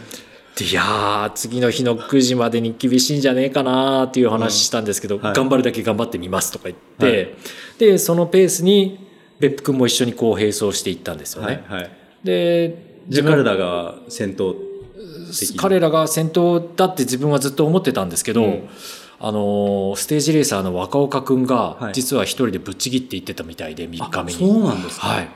でいやー次の日の9時までに厳しいんじゃねえかなっていう話したんですけど、はい頑張るだけ頑張ってみますとか言って、でそのペースに別府君も一緒にこう並走していったんですよね。はい。はい。で彼らが先頭彼らが先頭だって自分はずっと思ってたんですけど、うんあのーステージレーサーの若岡君がはい実は一人でぶっちぎっていってたみたいで3日目に。そうなんですか？はい、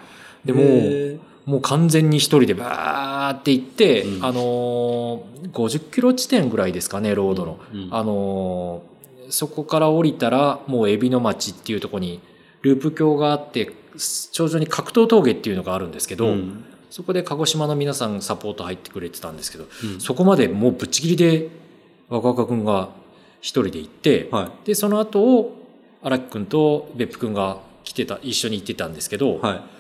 でももう完全に一人でバーって行って、うんあのー50キロ地点ぐらいですかねロードの。うんうんあのーそこから降りたらもう海老の町っていうところにループ橋があって頂上に格闘峠っていうのがあるんですけど、うんそこで鹿児島の皆さんサポート入ってくれてたんですけど、うんそこまでもうぶっちぎりで若岡君が一人で行って、はでその後を荒木君と別府君が来てた一緒に行ってたんですけど、い。はい。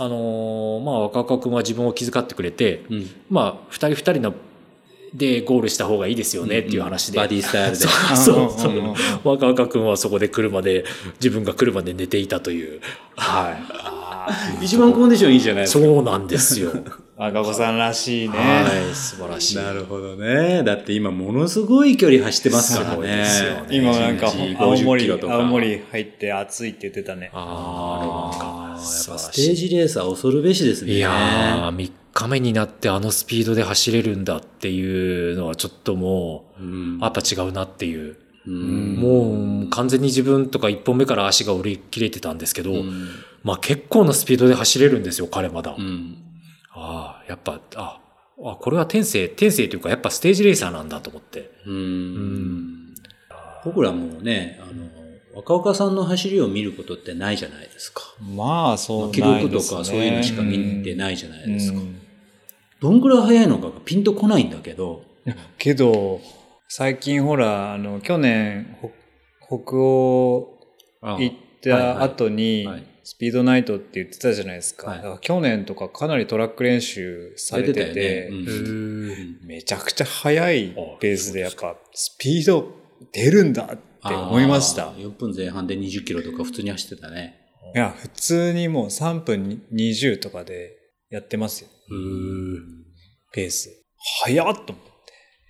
あのーまあ若岡君は自分を気遣ってくれて、うん。まあ二人二人のでゴールした方がいいですよねっていう話で。バディスタイルで。<laughs> そうそううんうんうんうん若々くんはそこで来るまで、自分が来るまで寝ていたという。はい。<laughs> 一番コンディションいいじゃないですか。そうなんですよ。赤子さんらしいね。はい、素晴らしい。なるほどね。だって今ものすごい距離走ってますからね。ですよね今なんか1日青50キ森、ロとか青森入って暑いって言ってたね。ああーやっぱあ、素晴らステージレースは恐るべしですね。いやー、3日目になってあのスピードで走れるんだっていうのはちょっともうんう、やっぱ違うなっていう。うんもう完全に自分とか1本目から足が折り切れてたんですけど、うんまあ結構なスピードで走れるんですよ、彼まだ。うんああ、やっぱ、あ、あ、これは天性、天性というかやっぱステージレーサーなんだと思って。ううんん僕らもね、あの、若岡さんの走りを見ることってないじゃないですか。まあ、そう記録とかそういうのしか見てないじゃないですか。どんぐらい速いのかがピンとこないんだけど、けど、最近ほら、あの、去年、北北欧行った後にはいはい、スピードナイトって言ってたじゃないですか。はいだから去年とかかなりトラック練習されてて、てねうんめちゃくちゃ速いペースでやっぱスピード出るんだって思いましたあ。ー4分前半で20キロとか普通に走ってたね。いや、普通にもう3分20とかでやってますよ。ペース。速っと思って。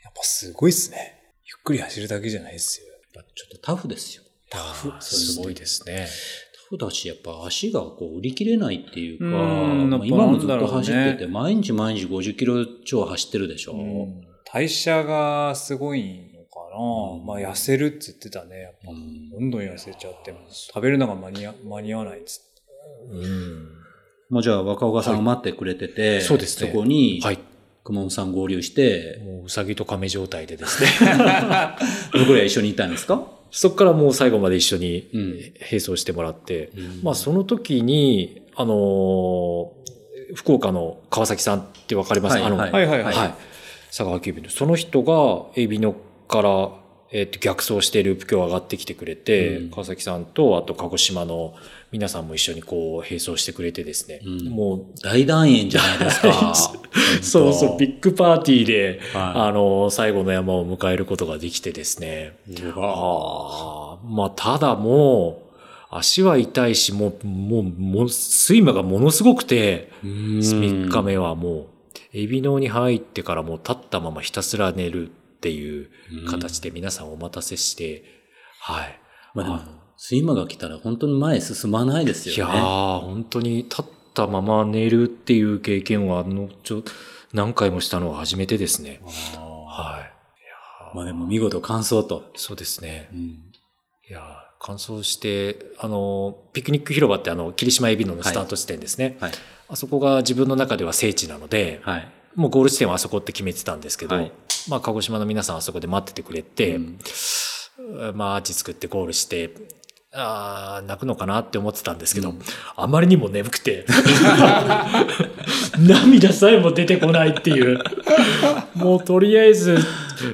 やっぱすごいっすね。ゆっくり走るだけじゃないっすよ。ちょっとタフですよ。タフ。すごいですね。タフだし、やっぱ足がこう売り切れないっていうか、うんまあ今もずっと走ってて、毎日毎日50キロ超走ってるでしょ。代謝がすごいのかな、うんまあ痩せるって言ってたね。やっぱうんどんどん痩せちゃってます。食べるのが間に合間に合わないっつって。うん。もうじゃあ若岡さんが待ってくれてて、そうですねそこに、はい。熊本さん合流して、もううさぎと亀状態でですね。<laughs> 僕ら一緒にいたんですか？そこからもう最後まで一緒にうん並走してもらって、うんまあその時に、あのー福岡の川崎さんってわかります？か、あの、はいはいはいは。はいい佐川急便の。その人が、エビのから、えっ、と、逆走してループ橋上がってきてくれて、うん。川崎さんと、あと鹿児島の皆さんも一緒にこう、並走してくれてですね。うん。も大団円じゃないですか。<laughs> う、そうそう、ビッグパーティーで、はあの、最後の山を迎えることができてですね。ああ、まあ、ただもう、足は痛いし、もう、もう、もう、睡魔がものすごくて、3日目はもう、エビのに入ってからもう立ったままひたすら寝るっていう形で皆さんお待たせして、はい。まあでも、睡魔が来たら本当に前進まないですよね。いやー、本当に立ったまま寝るっていう経験は、あの、ちょ、何回もしたのは初めてですね。はい。まあでも見事完走と。そうですね。うんいやー、乾燥して、あの、ピクニック広場ってあの、霧島エビノのスタート地点ですね。はい。あそこが自分の中では聖地なので、はい。もうゴール地点はあそこって決めてたんですけど、はいまあ、鹿児島の皆さんあそこで待っててくれて、うん。まあ、アーチ作ってゴールして、ああ、泣くのかなって思ってたんですけど、あまりにも眠くて、<laughs> 涙さえも出てこないっていう。もうとりあえず、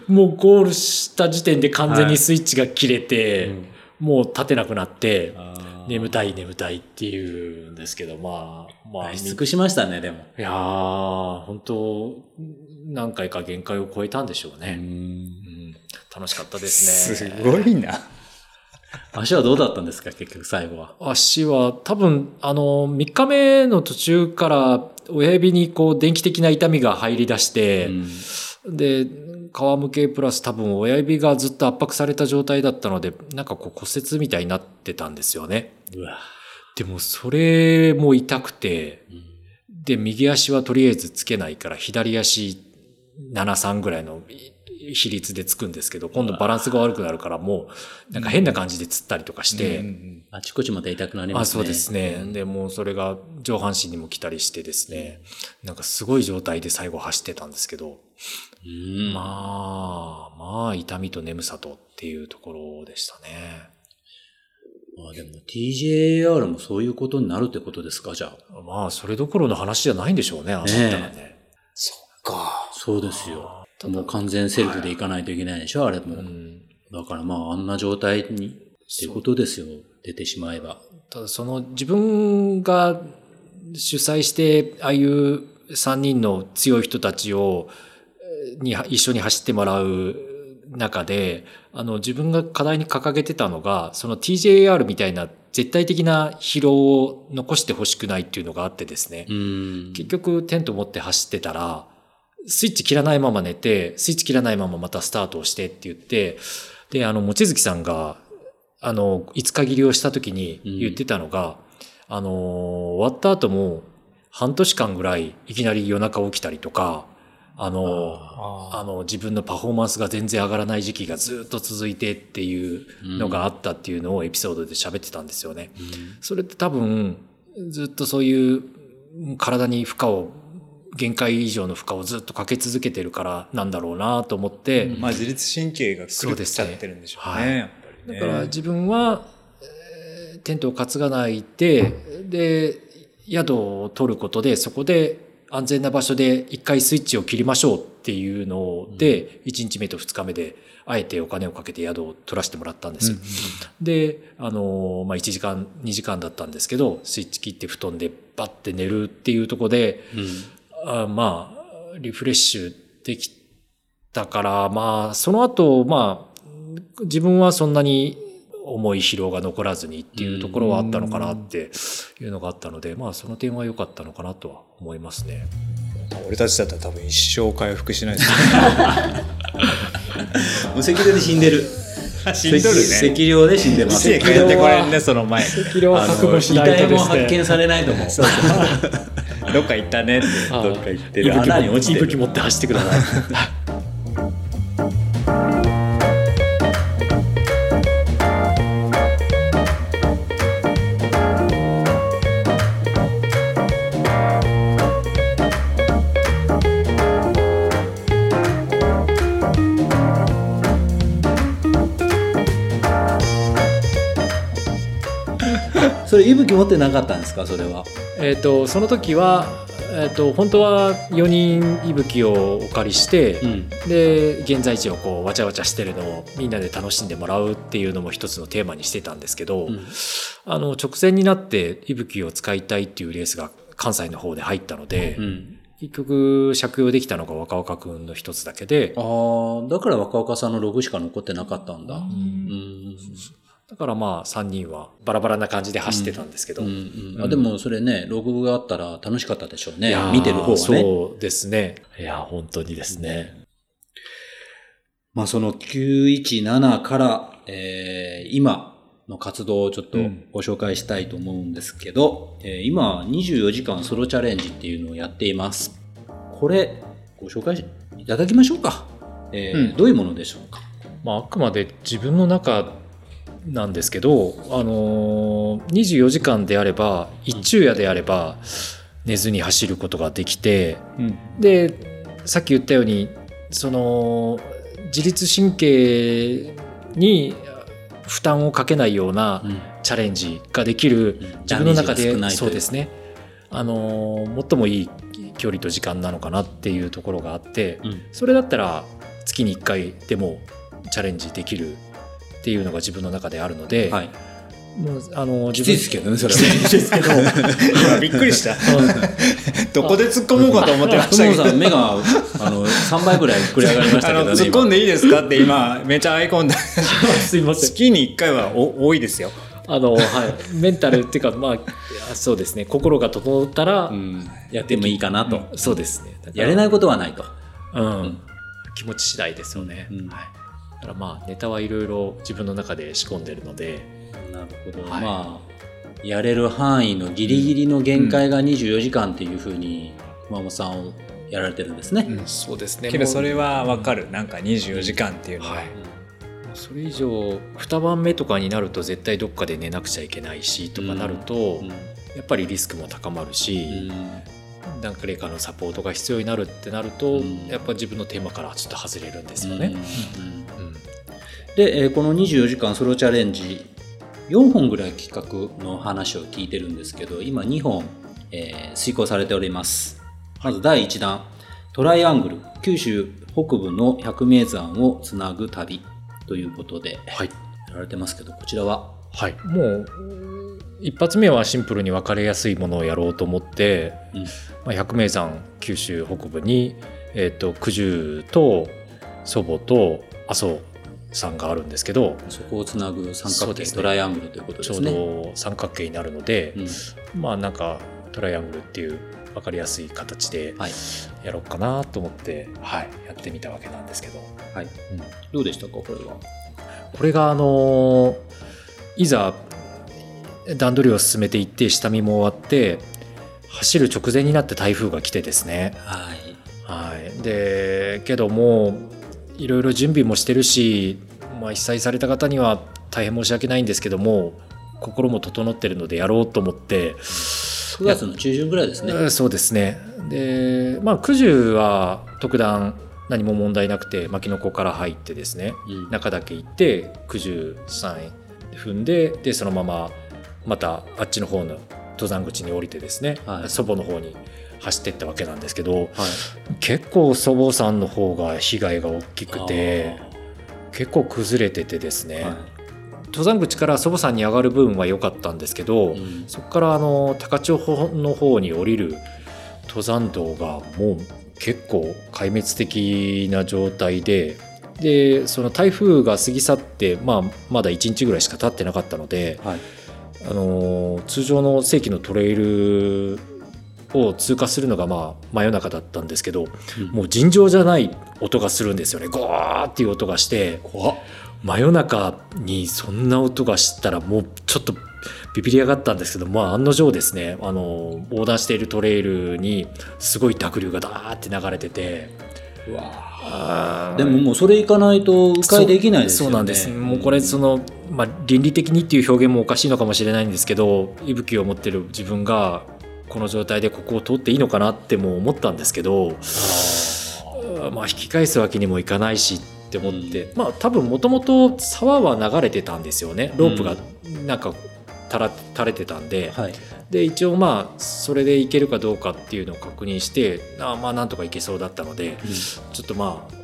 もうゴールした時点で完全にスイッチが切れて、もう立てなくなって、眠たい眠たいっていうんですけど、まあ、まあ、尽くしましたね、でも。いやー、本当何回か限界を超えたんでしょうね。うん楽しかったですすね。ごいな。足はどうだったんですか、結局最後は？足は多分、あの、3日目の途中から親指にこう電気的な痛みが入り出して、で、皮むけプラス多分親指がずっと圧迫された状態だったので、なんかこう骨折みたいになってたんですよね。うわ。でもそれも痛くて、で、右足はとりあえずつけないから、左足7、3ぐらいの比率でつくんですけど、今度バランスが悪くなるからもう、なんか変な感じでつったりとかして、あちこちまた痛くなりあますね。そうですね。で、もうそれが上半身にも来たりしてですね、なんかすごい状態で最後走ってたんですけど、うん。まあ、まあ、痛みと眠さとっていうところでしたね。まあでも TJAR もそういうことになるってことですか、じゃあ。まあ、それどころの話じゃないんでしょうね、あなたらね。そっか。そうですよ。もう完全セルフで行かないといけないでしょ、あれも。うんだからまああんな状態に、っていうことですよ。出てしまえば。ただその自分が主催してああいう3人の強い人たちをえに一緒に走ってもらう中で、あの、自分が課題に掲げてたのが、その TJR みたいな絶対的な疲労を残してほしくないっていうのがあってですね。うん。結局テント持って走ってたら、スイッチ切らないまま寝て、スイッチ切らないまままたスタートをしてって言って、で、あの、望月さんが、あの、5日切りをした時に言ってたのが、あの、終わった後も半年間ぐらいいきなり夜中起きたりとか、あの、ああの、自分のパフォーマンスが全然上がらない時期がずっと続いてっていうのがあったっていうのをエピソードで喋ってたんですよね。それって多分、ずっとそういう体に負荷を、限界以上の負荷をずっとかけ続けてるからなんだろうなと思って、まあ自律神経が狂っちゃってるんでしょうね。ねやっぱりね。だから自分は、えーテントを担がないで、で、宿を取ることで、そこで安全な場所で一回スイッチを切りましょうっていうので、1日目と2日目で、あえてお金をかけて宿を取らせてもらったんですよ。で、あの、まあ、1時間、2時間だったんですけど、スイッチ切って布団でバッて寝るっていうところで、あまあ、リフレッシュできたから、まあ、その後、まあ、自分はそんなに重い疲労が残らずにっていうところはあったのかなっていうのがあったので、まあ、その点は良かったのかなとは思いますね。俺たちだったら多分一生回復しないです <laughs> <laughs> 無赤量で死んでる。<laughs> 死んどるね赤赤量で死んでます。<laughs> よ。帰ってこれんね、その前に。疲労は覚悟し遺ないと体もですね。発見されないと思う。<laughs> どっか行ったねって。あどっか行ってる穴に落ちてる息吹持って走ってください。それ、息吹持ってなかったんですか、それは。えっと、その時は、えっと、本当は4人息吹をお借りして、ん。で現在地をこうわちゃわちゃしてるのをみんなで楽しんでもらうっていうのも一つのテーマにしてたんですけど、あの直前になって息吹を使いたいっていうレースが関西の方で入ったので、うん。結局借用できたのが若岡くんの一つだけであ、あ、だから若岡さんのログしか残ってなかったんだ。うん。だからまあ3人はバラバラな感じで走ってたんですけど、うんうんあでもそれね、ログがあったら楽しかったでしょうね。見てる方はね。そうですね。いや、本当にですね。まあその917から、えー今の活動をちょっとうんご紹介したいと思うんですけど、えー今24時間ソロチャレンジっていうのをやっています。これご紹介いただきましょうか。えーうんどういうものでしょうか？まあ、あくまで自分の中なんですけど、あのー24時間であれば一昼夜であれば寝ずに走ることができてうん。でさっき言ったようにその自律神経に負担をかけないようなうん。チャレンジができるうん。自分の中でそうですね。あのー最もいい距離と時間なのかなっていうところがあってうん。それだったら月に1回でもチャレンジできるっていうのが自分の中であるので、はい。もうあのきついですけどね、それは。きついですけど今 <laughs> びっくりした。どこで突っ込もうかと思ってましふたけど。もさん、目が、あの、3倍ぐらい膨れ上がりましたけどね。突っ込んでいいですかって今、めちゃアイコンだ。<laughs> すいません月に1回はお多いですよ。あの、はい、メンタルっていうかまあそうですね心が整ったら、やってもいいかなと。そうですねやれないことはないと。うん、気持ち次第ですよね、うんはい、だからまあネタはいろいろ自分の中で仕込んでるので。なるほど。はい。まあ、やれる範囲のギリギリの限界が24時間っていうふうに、熊本さんをやられてるんですね。そうですね。けどそれはわかる。なんか24時間っていうのは。はい。それ以上2晩目とかになると絶対どっかで寝なくちゃいけないしとかなると、うん。やっぱりリスクも高まるし、誰かのサポートが必要になるってなると、うん。やっぱ自分のテーマからちょっと外れるんですよね。で、えーこの24時間ソロチャレンジ、4本ぐらい企画の話を聞いてるんですけど、今2本、えー遂行されております。まず第1弾、トライアングル、九州北部の百名山をつなぐ旅ということで、はい。やられてますけど、こちらは、はい、もう一発目はシンプルに分かりやすいものをやろうと思って、うんまあ、百名山九州北部に、えっ、と九十と祖母と阿蘇さんがあるんですけどそこをつなぐ三角形、ねトライアングルということでちょうすね。ど三角形になるので、うんまあなんかトライアングルっていう分かりやすい形ではい。やろうかなと思って、はい、やってみたわけなんですけど、はい。うんどうでしたか、これは？これがあのいざ段取りを進めていって下見も終わって走る直前になって台風が来てですね、はい。はい、でけどもういろいろ準備もしてるし、まあ、被災された方には大変申し訳ないんですけども心も整ってるのでやろうと思って。9月の中旬ぐらいですね。うんそうですね。でまあ九十は特段何も問題なくて牧野湖から入ってですね。うん。中岳行って九十三踏んででそのまままたあっちの方の登山口に降りてですね、はい祖母の方に走ってったわけなんですけどはい。結構祖母さんの方が被害が大きくて結構崩れててですね、は登山口から祖母さんに上がる分は良かったんですけど、いうんそこからあの高千穂の方に降りる登山道がもう結構壊滅的な状態ででその台風が過ぎ去って、まあ、まだ1日ぐらいしか経ってなかったので、はい。あの通常の正規のトレイルを通過するのがまあ真夜中だったんですけどうん。もう尋常じゃない音がするんですよね。ゴーっていう音がして真夜中にそんな音がしたらもうちょっとビビり上がったんですけど、まあ、案の定ですねあの横断しているトレイルにすごい濁流がダーって流れててうわでももうそれ行かないと迂回できないですよね。そうそうなんです。もうこれその、まあ、倫理的にっていう表現もおかしいのかもしれないんですけど息吹を持ってる自分がこの状態でここを通っていいのかなっても思ったんですけどまあ引き返すわけにもいかないしって思って、まあ多分もともと沢は流れてたんですよね。ロープがなんか垂れてたんで、はい。で一応まあそれでいけるかどうかっていうのを確認してあまあなんとかいけそうだったのでちょっとまあ、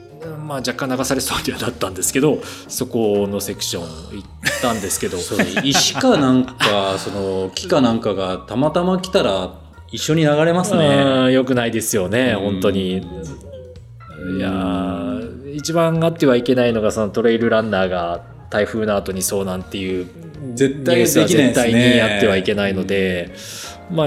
まあ、若干流されそうにはなったんですけどそこのセクション行ったんですけど石かなんか、<laughs> その木かなんかがたまたま来たら一緒に流れますね。うんよくないですよねうん本当に。いやー一番あってはいけないのがそのトレイルランナーが台風の後に遭難っていう絶対できないですね絶対にやってはいけないので、まあ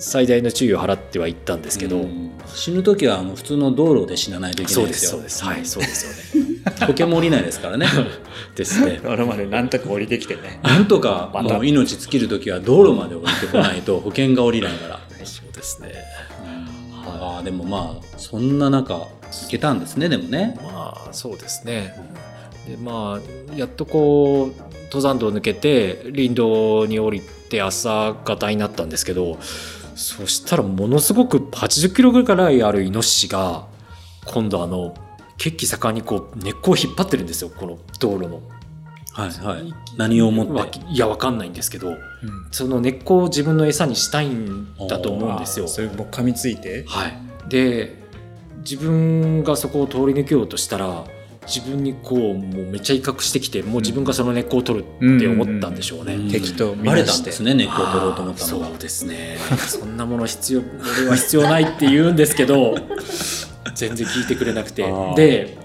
最大の注意を払ってはいったんですけど、うん死ぬ時はあの普通の道路で死なないといけなそいうでよ。ですすそうですはいそうですよね保険も下りないですからね。<laughs> ですね <laughs> 俺までなんとか降りてきてね。なんとかもう命尽きる時は道路まで降りてこないと <laughs> 保険が下りないから。そうですねああでもまあそんな中行けたんですねでもね。まあそうですねでまあやっとこう登山道を抜けて林道に降りて朝方になったんですけどそしたらものすごく80キロぐらいあるイノシシが今度あの血気盛んにこう根っこを引っ張ってるんですよこの道路の。はいはい。何を思わって？いやわかんないんですけどその根っこを自分の餌にしたいんだと思うんですよ。それもう噛みついて？はい、で自分がそこを通り抜けようとしたら自分にこうもうめっちゃ威嚇してきてもう自分がその根っこを取るって思ったんでしょうね。うん。敵と見バレなして。たんですね根っこを取ろうと思ったの。そう。ですねそんなもの必要俺は必要ないって言うんですけど <laughs> 全然聞いてくれなくて。で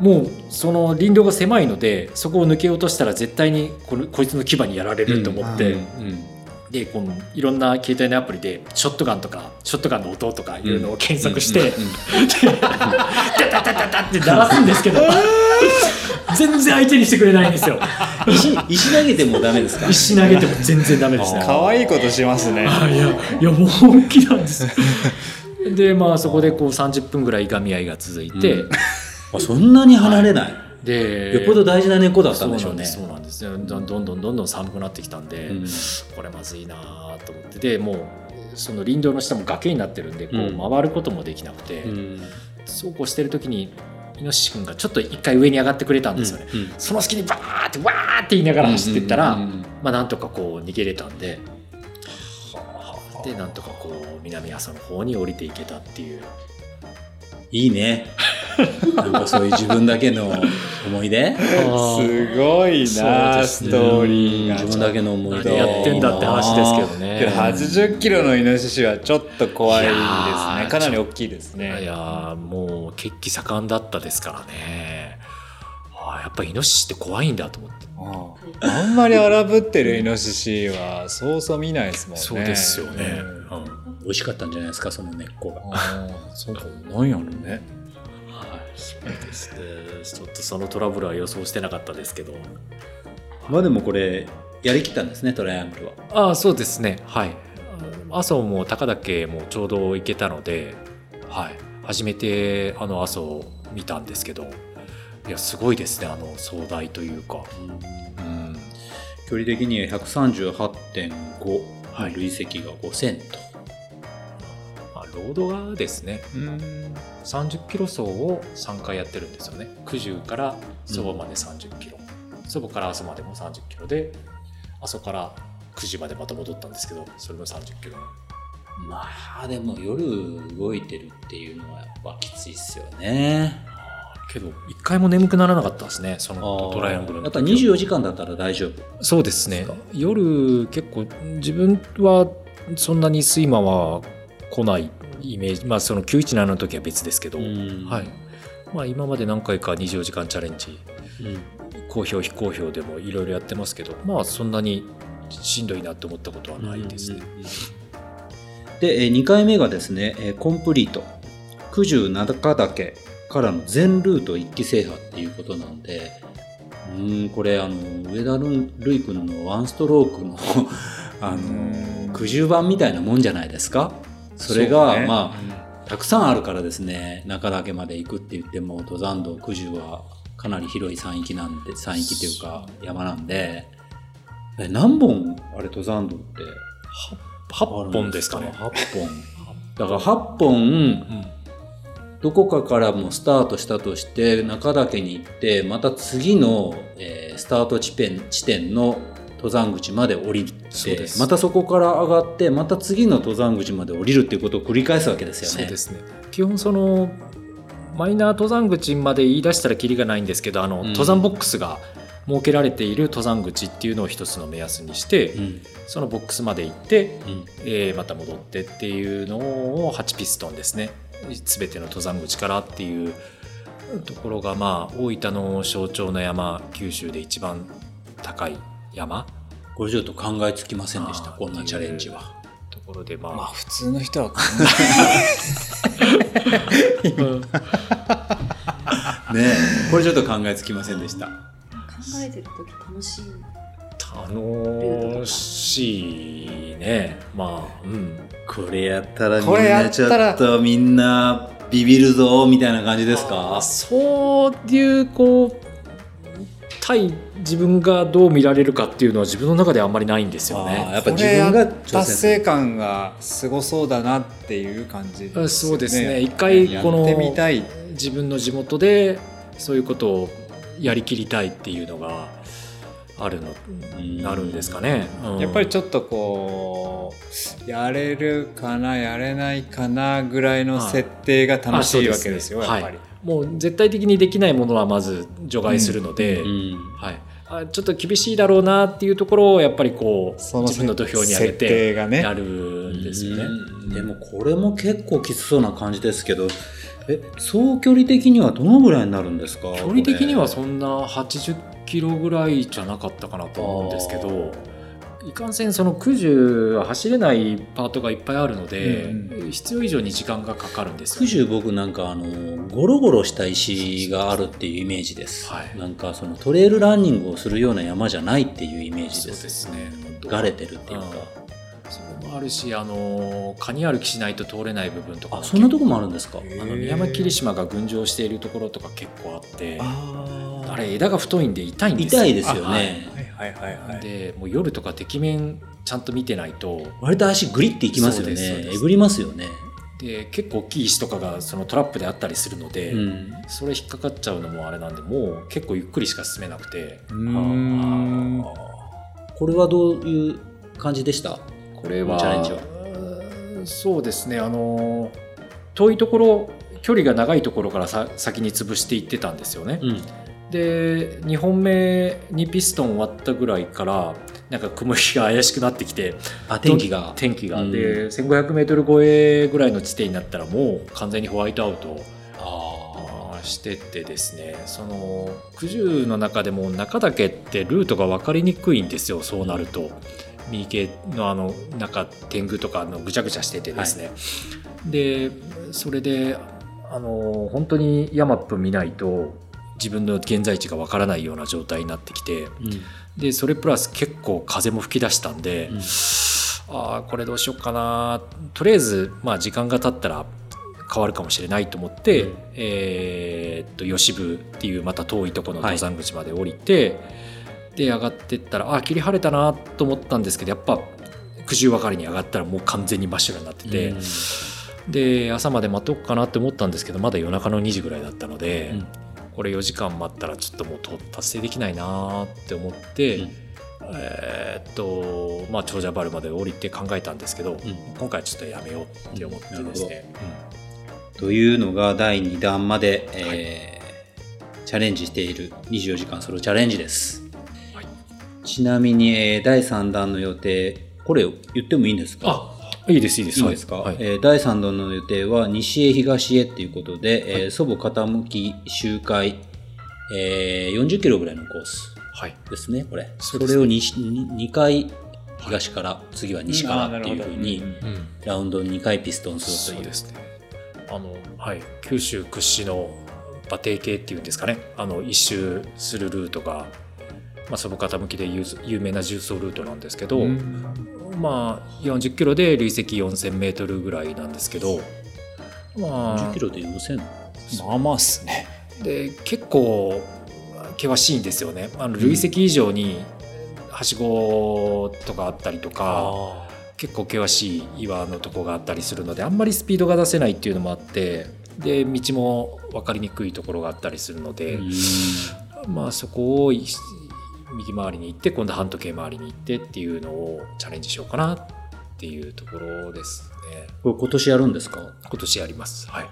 もうその林道が狭いのでそこを抜けようとしたら絶対にこのこいつの牙にやられると思って、うん。うんでこのいろんな携帯のアプリでショットガンとかショットガンの音とかいうのを検索して、うんうんダダダダダって鳴らすんですけど <laughs> 全然相手にしてくれないんですよ。石石投げてもダメですか？石投げても全然ダメですね。可愛いことしますね。あいやいやもう本気なんですでまあそこでこう30分ぐらいいがみ合いが続いて、うん。あそんなに離れない、でよっぽど大事な根っこだったんでしょうね。そうなんですどんどんどんどん寒くなってきたんで、うん。これまずいなと思って。でもうその林道の下も崖になってるんでこうん。う回ることもできなくて、うん。そうこうしてる時にイノシシ君がちょっと一回上に上がってくれたんですよね、うんその隙にバーってわーって言いながら走っていったら、うんうんうん。まあなんとかこう逃げれたんででなんとかこう南阿蘇の方に降りていけたっていう。いいね <laughs> なんかそういう自分だけの思い出？すごいな、ストーリーが。自分だけの思い出やってんだって話ですけどねけど80キロのイノシシはちょっと怖いですね。かなり大きいですいね。やーもう血気盛んだったですからねあーやっぱイノシシって怖いんだと思ってああんまり荒ぶってるイノシシはそうそう見ないですもんね。そうですよね、うんうん美味しかったんじゃないですかその根っこが。そうか、なんやろね。ちょっとそのトラブルは予想してなかったですけど。まあでもこれやりきったんですねトライアングルは。ああ、そうですね。はい。阿蘇も高岳もちょうど行けたので、はい。初めてあの阿蘇を見たんですけど、いや、すごいですね。あの壮大というか。うん。距離的には138.5、累積が5000と。まあ、ロードがですね、うん。30キロ走を3回やってるんですよね。九十から祖母まで30キロ。祖母から阿蘇までも30キロで、阿蘇から九十までまた戻ったんですけど、それも30キロ。まあでも夜動いてるっていうのはやっぱきついっすよね。けど一回も眠くならなかったですねそのトライアングルのやっぱ時は24時間だったら大丈夫。そうですね夜結構自分はそんなに睡魔は来ないイメージまあその917の時は別ですけど、うんはいまあ、今まで何回か24時間チャレンジうん好評非好評でもいろいろやってますけどまあそんなにしんどいなって思ったことはないですね。で、え2回目がですね、えーコンプリート。九十中岳からの全ルート一気制覇っていうことなんで、うーん、これ、あの、上田ルイ君のワンストロークの、<laughs> あの、九十番みたいなもんじゃないですか？それが、ね。まあ、たくさんあるからですね、中岳まで行くって言っても、登山道九十はかなり広い山域なんで、山域っていうか山なんで、え何本あれ登山道って？8本ですかね。8本。だから8本、どこかからもスタートしたとして、中岳に行って、また次の、えースタート地点地点の登山口まで降りてまたそこから上がって、また次の登山口まで降りるっていうことを繰り返すわけですよね。そうですね。基本そのマイナー登山口まで言い出したらキリがないんですけどあの、うん。登山ボックスが設けられている登山口っていうのを一つの目安にして、うん。そのボックスまで行って、うん。えーまた戻ってっていうのを8ピストンですね。全ての登山口からっていうところがまあ大分の象徴の山九州で一番高い山？これちょっと考えつきませんでした、こんなチャレンジは。ところでまあ、まあ普通の人は考うん <laughs> ねえこれちょっと考えつきませんでした。考えてる時楽しい楽しいね。まあうん。これやったらみんなちょっとみんなビビるぞみたいな感じですか？あそういうこう対自分がどう見られるかっていうのは自分の中であんまりないんですよね。やっぱ自分が達成。感がすごそうだなっていう感じですよね。そうですね一回この。自分の地元でそういうことをやりきりたいっていうのがあるのなるんですかね。うんやっぱりちょっとこうやれるかなやれないかなぐらいの設定が楽しいわけですよやっぱり。もう絶対的にできないものはまず除外するので、うん。はい、あちょっと厳しいだろうなっていうところをやっぱりこうその自分の土俵に上げ設て定がね。やるんですよね。うん。でもこれも結構きつそうな感じですけど、え、総距離的にはどのぐらいになるんですか？距離的にはこそんな80キロぐらいじゃなかったかなと思うんですけどいかんせんその九十は走れないパートがいっぱいあるので、うん必要以上に時間がかかるんです九十僕なんかあの、ゴロゴロした石があるっていうイメージです。はい。なんかそのトレイルランニングをするような山じゃないっていうイメージそうで。ですすね。がれてるっていうか。それもあるしあのカニ歩きしないと通れない部分とかそんなとこもあるんですか？あの宮間霧島が群青しているところとか結構あってああれ枝が太いんで痛いんですよ。痛いですよね。はいはいはいはい。でもう夜とかてきめんちゃんと見てないと割と足グリっていきますよね。えぐりますよね。で結構大きい石とかがそのトラップであったりするので、うん。それ引っかかっちゃうのもあれなんでもう結構ゆっくりしか進めなくてうーんこれはどういう感じでした？これはチャレンジはうんそうですねあの遠いところ距離が長いところからさ先に潰していってたんですよね。うん。で2本目にピストン割ったぐらいからなんか雲行きが怪しくなってきてあ、天気が。天気が、うん。で 1500m 超えぐらいの地点になったらもう完全にホワイトアウト。してってですね。その九十の中でも中岳ってルートが分かりにくいんですよそうなると。右系のあの中天狗とかのぐちゃぐちゃしててですね、でそれであの本当にヤマップ見ないと自分の現在地が分からないような状態になってきてあ。うん。でそれプラス結構風も吹き出したんで、うん。ああこれどうしようかな。とりあえず、まあ、時間が経ったら変わるかもしれないと思って、うん。えーっと吉部っていうまた遠いところの登山口まで降りて、で上がってったらあー霧晴れたなと思ったんですけどやっぱ九十ばかりに上がったらもう完全に真っ白になってて、うん。で朝まで待とうかなって思ったんですけどまだ夜中の2時ぐらいだったので、うんこれ4時間待ったらちょっともうと達成できないなって思って、うん。えーっとまあ長者原まで降りて考えたんですけど、ん。今回はちょっとやめようって思ってですね、というのが第2弾まで、えーチャレンジしている24時間ソロチャレンジです。はい。ちなみに、えー第3弾の予定、これ言ってもいいんですか？あいいですいいです。いいですか、はい。えー第3弾の予定は西へ東へっていうことで、えー祖母傾き周回、えー40キロぐらいのコースはい。ですね、これ。それを 2, 2回東から、次は西からっていうふうに、うん。ラウンドに2回ピストンするという。そうですね。あの、はい、九州屈指の馬蹄系っていうんですかね。あの一周するルートが、まあ、その傾きで有有名な重走ルートなんですけど、まあ40キロで累積4000メートルぐらいなんですけどま10あキロで4000まあまあっすね。で結構険しいんですよね。あの累積以上にはしごとかあったりとか、結構険しい岩のとこがあったりするのであんまりスピードが出せないっていうのもあってで道も分かりにくいところがあったりするので、まあそこをい右回りに行って今度半時計回りに行ってっていうのをチャレンジしようかなっていうところですね。これ今年やるんですか？今年やります。はい。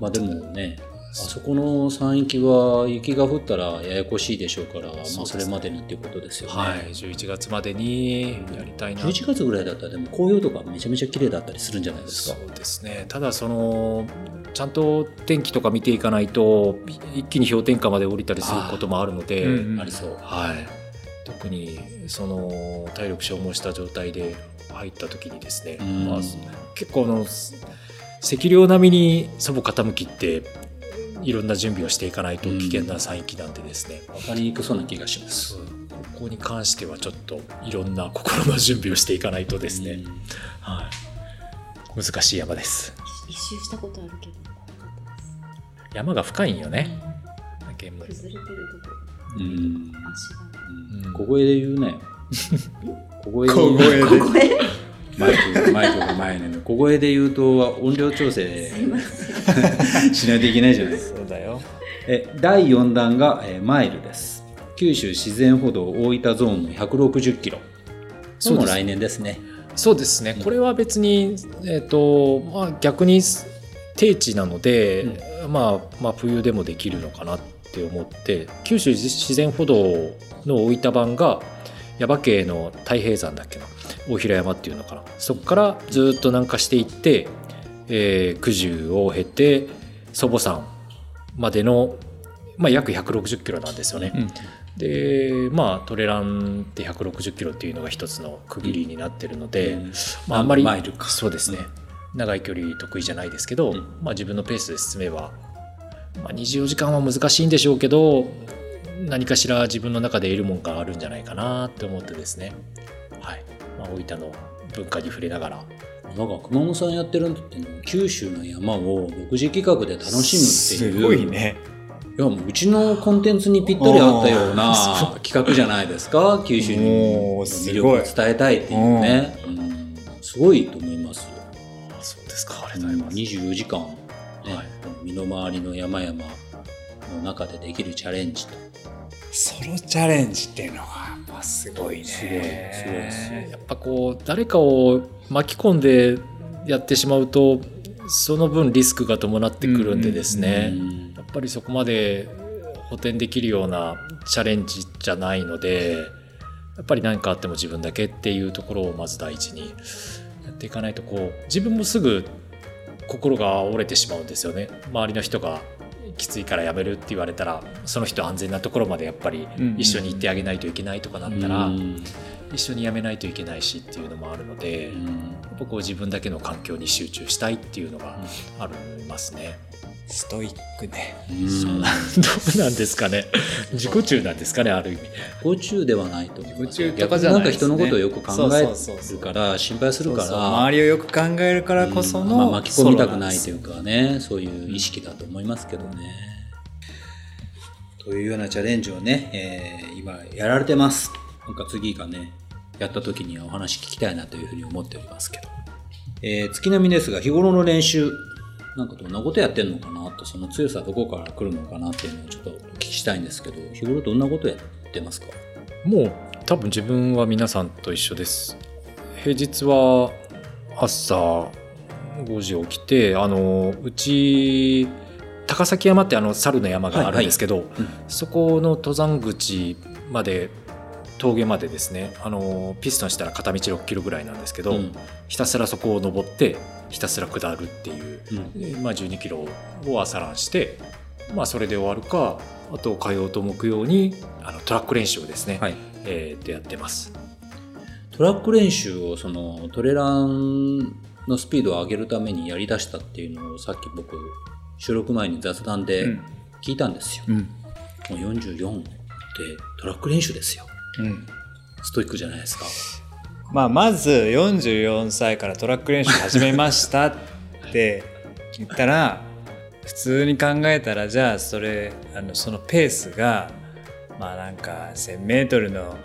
まあでもね、あそこの山域は雪が降ったらややこしいでしょうから、まあそれまでにっていうことですよね。はい。11月までにやりたいな。11月ぐらいだったらでも紅葉とかめちゃめちゃ綺麗だったりするんじゃないですか。そうですね。ただそのちゃんと天気とか見ていかないと一気に氷点下まで降りたりすることもあるので、うんうん。ありそう。はい、特にその体力消耗した状態で入った時にですね、うん。まあ、結構あの赤量並みに祖母傾きっていろんな準備をしていかないと危険な山域なんでですね、わかりにくそうな気がします。ここに関してはちょっといろんな心の準備をしていかないとですね、うん。はい、難しい山です。一周したことあるけど。怖かったです山が深いんよね。現場崩れてるとこ。うん。足が。うん。小声で言う <laughs> なよ。小声で小言う声。で。マイク、マイクが前ね。小声で言うと音量調整しないといけないじゃないですか。そうだよえ第4弾が、えーマイルです。九州自然歩道大分ゾーンの160キロ。そも来年ですね。そうですね、これは別に、えーとまあ、逆に低地なので、まあ、まあ冬でもできるのかなって思って九州自然歩道の大分版が耶馬渓の太平山だっけな大平山っていうのかな。そこからずっと南下していって、えー九十を経て祖母山までの、まあ、約160キロなんですよね。うん。でまあトレランって160キロっていうのが一つの区切りになってるので、うん。まあ、あんまりそうですね、長い距離得意じゃないですけど、うん。まあ、自分のペースで進めば、まあ、24時間は難しいんでしょうけど何かしら自分の中で得るもんがあるんじゃないかなって思ってですね、はいまあ、大分の文化に触れながらなんか熊本さんやってるのって九州の山を独自企画で楽しむっていう。すごいね。いやもううちのコンテンツにぴったり合ったような企画じゃないですか？九州に魅力を伝えたいっていうね、うん。すごいと思いますよ。そうですかありがとうございます、24時間、ねはい。身の回りの山々の中でできるチャレンジとソロチャレンジっていうのはやっぱすごいね。すごいすごいですやっぱこう誰かを巻き込んでやってしまうとその分リスクが伴ってくるんでですね、うん。やっぱりそこまで補填できるようなチャレンジじゃないのでやっぱり何かあっても自分だけっていうところをまず第一にやっていかないとこう自分もすぐ心が折れてしまうんですよね。周りの人がきついからやめるって言われたらその人安全なところまでやっぱりうん。一緒に行ってあげないといけないとかなったらうん。一緒にやめないといけないしっていうのもあるのでやっぱこう自分だけの環境に集中したいっていうのがありますね。ストイックね。うん。どうなんですかね。自己中なんですかねある意味。自己中ではないと思う自己中かじゃないね。になんか人のことをよく考えそうそうそう。るから心配するからそうそう。周りをよく考えるからこその、うんまあ巻き込みたくないというかね。そういう意識だと思いますけどね。というようなチャレンジをね、えー今やられてます。なんか次がねやった時にはお話聞きたいなというふうに思っておりますけど、えー月並みですが日頃の練習なんかどんなことやってんのかなとその強さどこから来るのかなっていうのをちょっとお聞きしたいんですけど日頃どんなことやってますか？もう多分自分は皆さんと一緒です。平日は朝5時起きてあのうち高崎山ってあの猿の山があるんですけど、うん。そこの登山口まで峠までですねあのピストンしたら片道6キロぐらいなんですけど、うん。ひたすらそこを登ってひたすら下るっていうまあ、12キロを朝ランして、まあ、それで終わるかあと火曜と木曜にあのトラック練習をですね、はいえーでやってます。トラック練習をそのトレランのスピードを上げるためにやりだしたっていうのをさっき僕収録前に雑談でうん聞いたんですよ。うんもう44ってトラック練習ですよ。うんストイックじゃないですか。まあ、まず44歳からトラック練習始めましたって言ったら普通に考えたらじゃあそれあのそのペースがまあなんか 1,000m の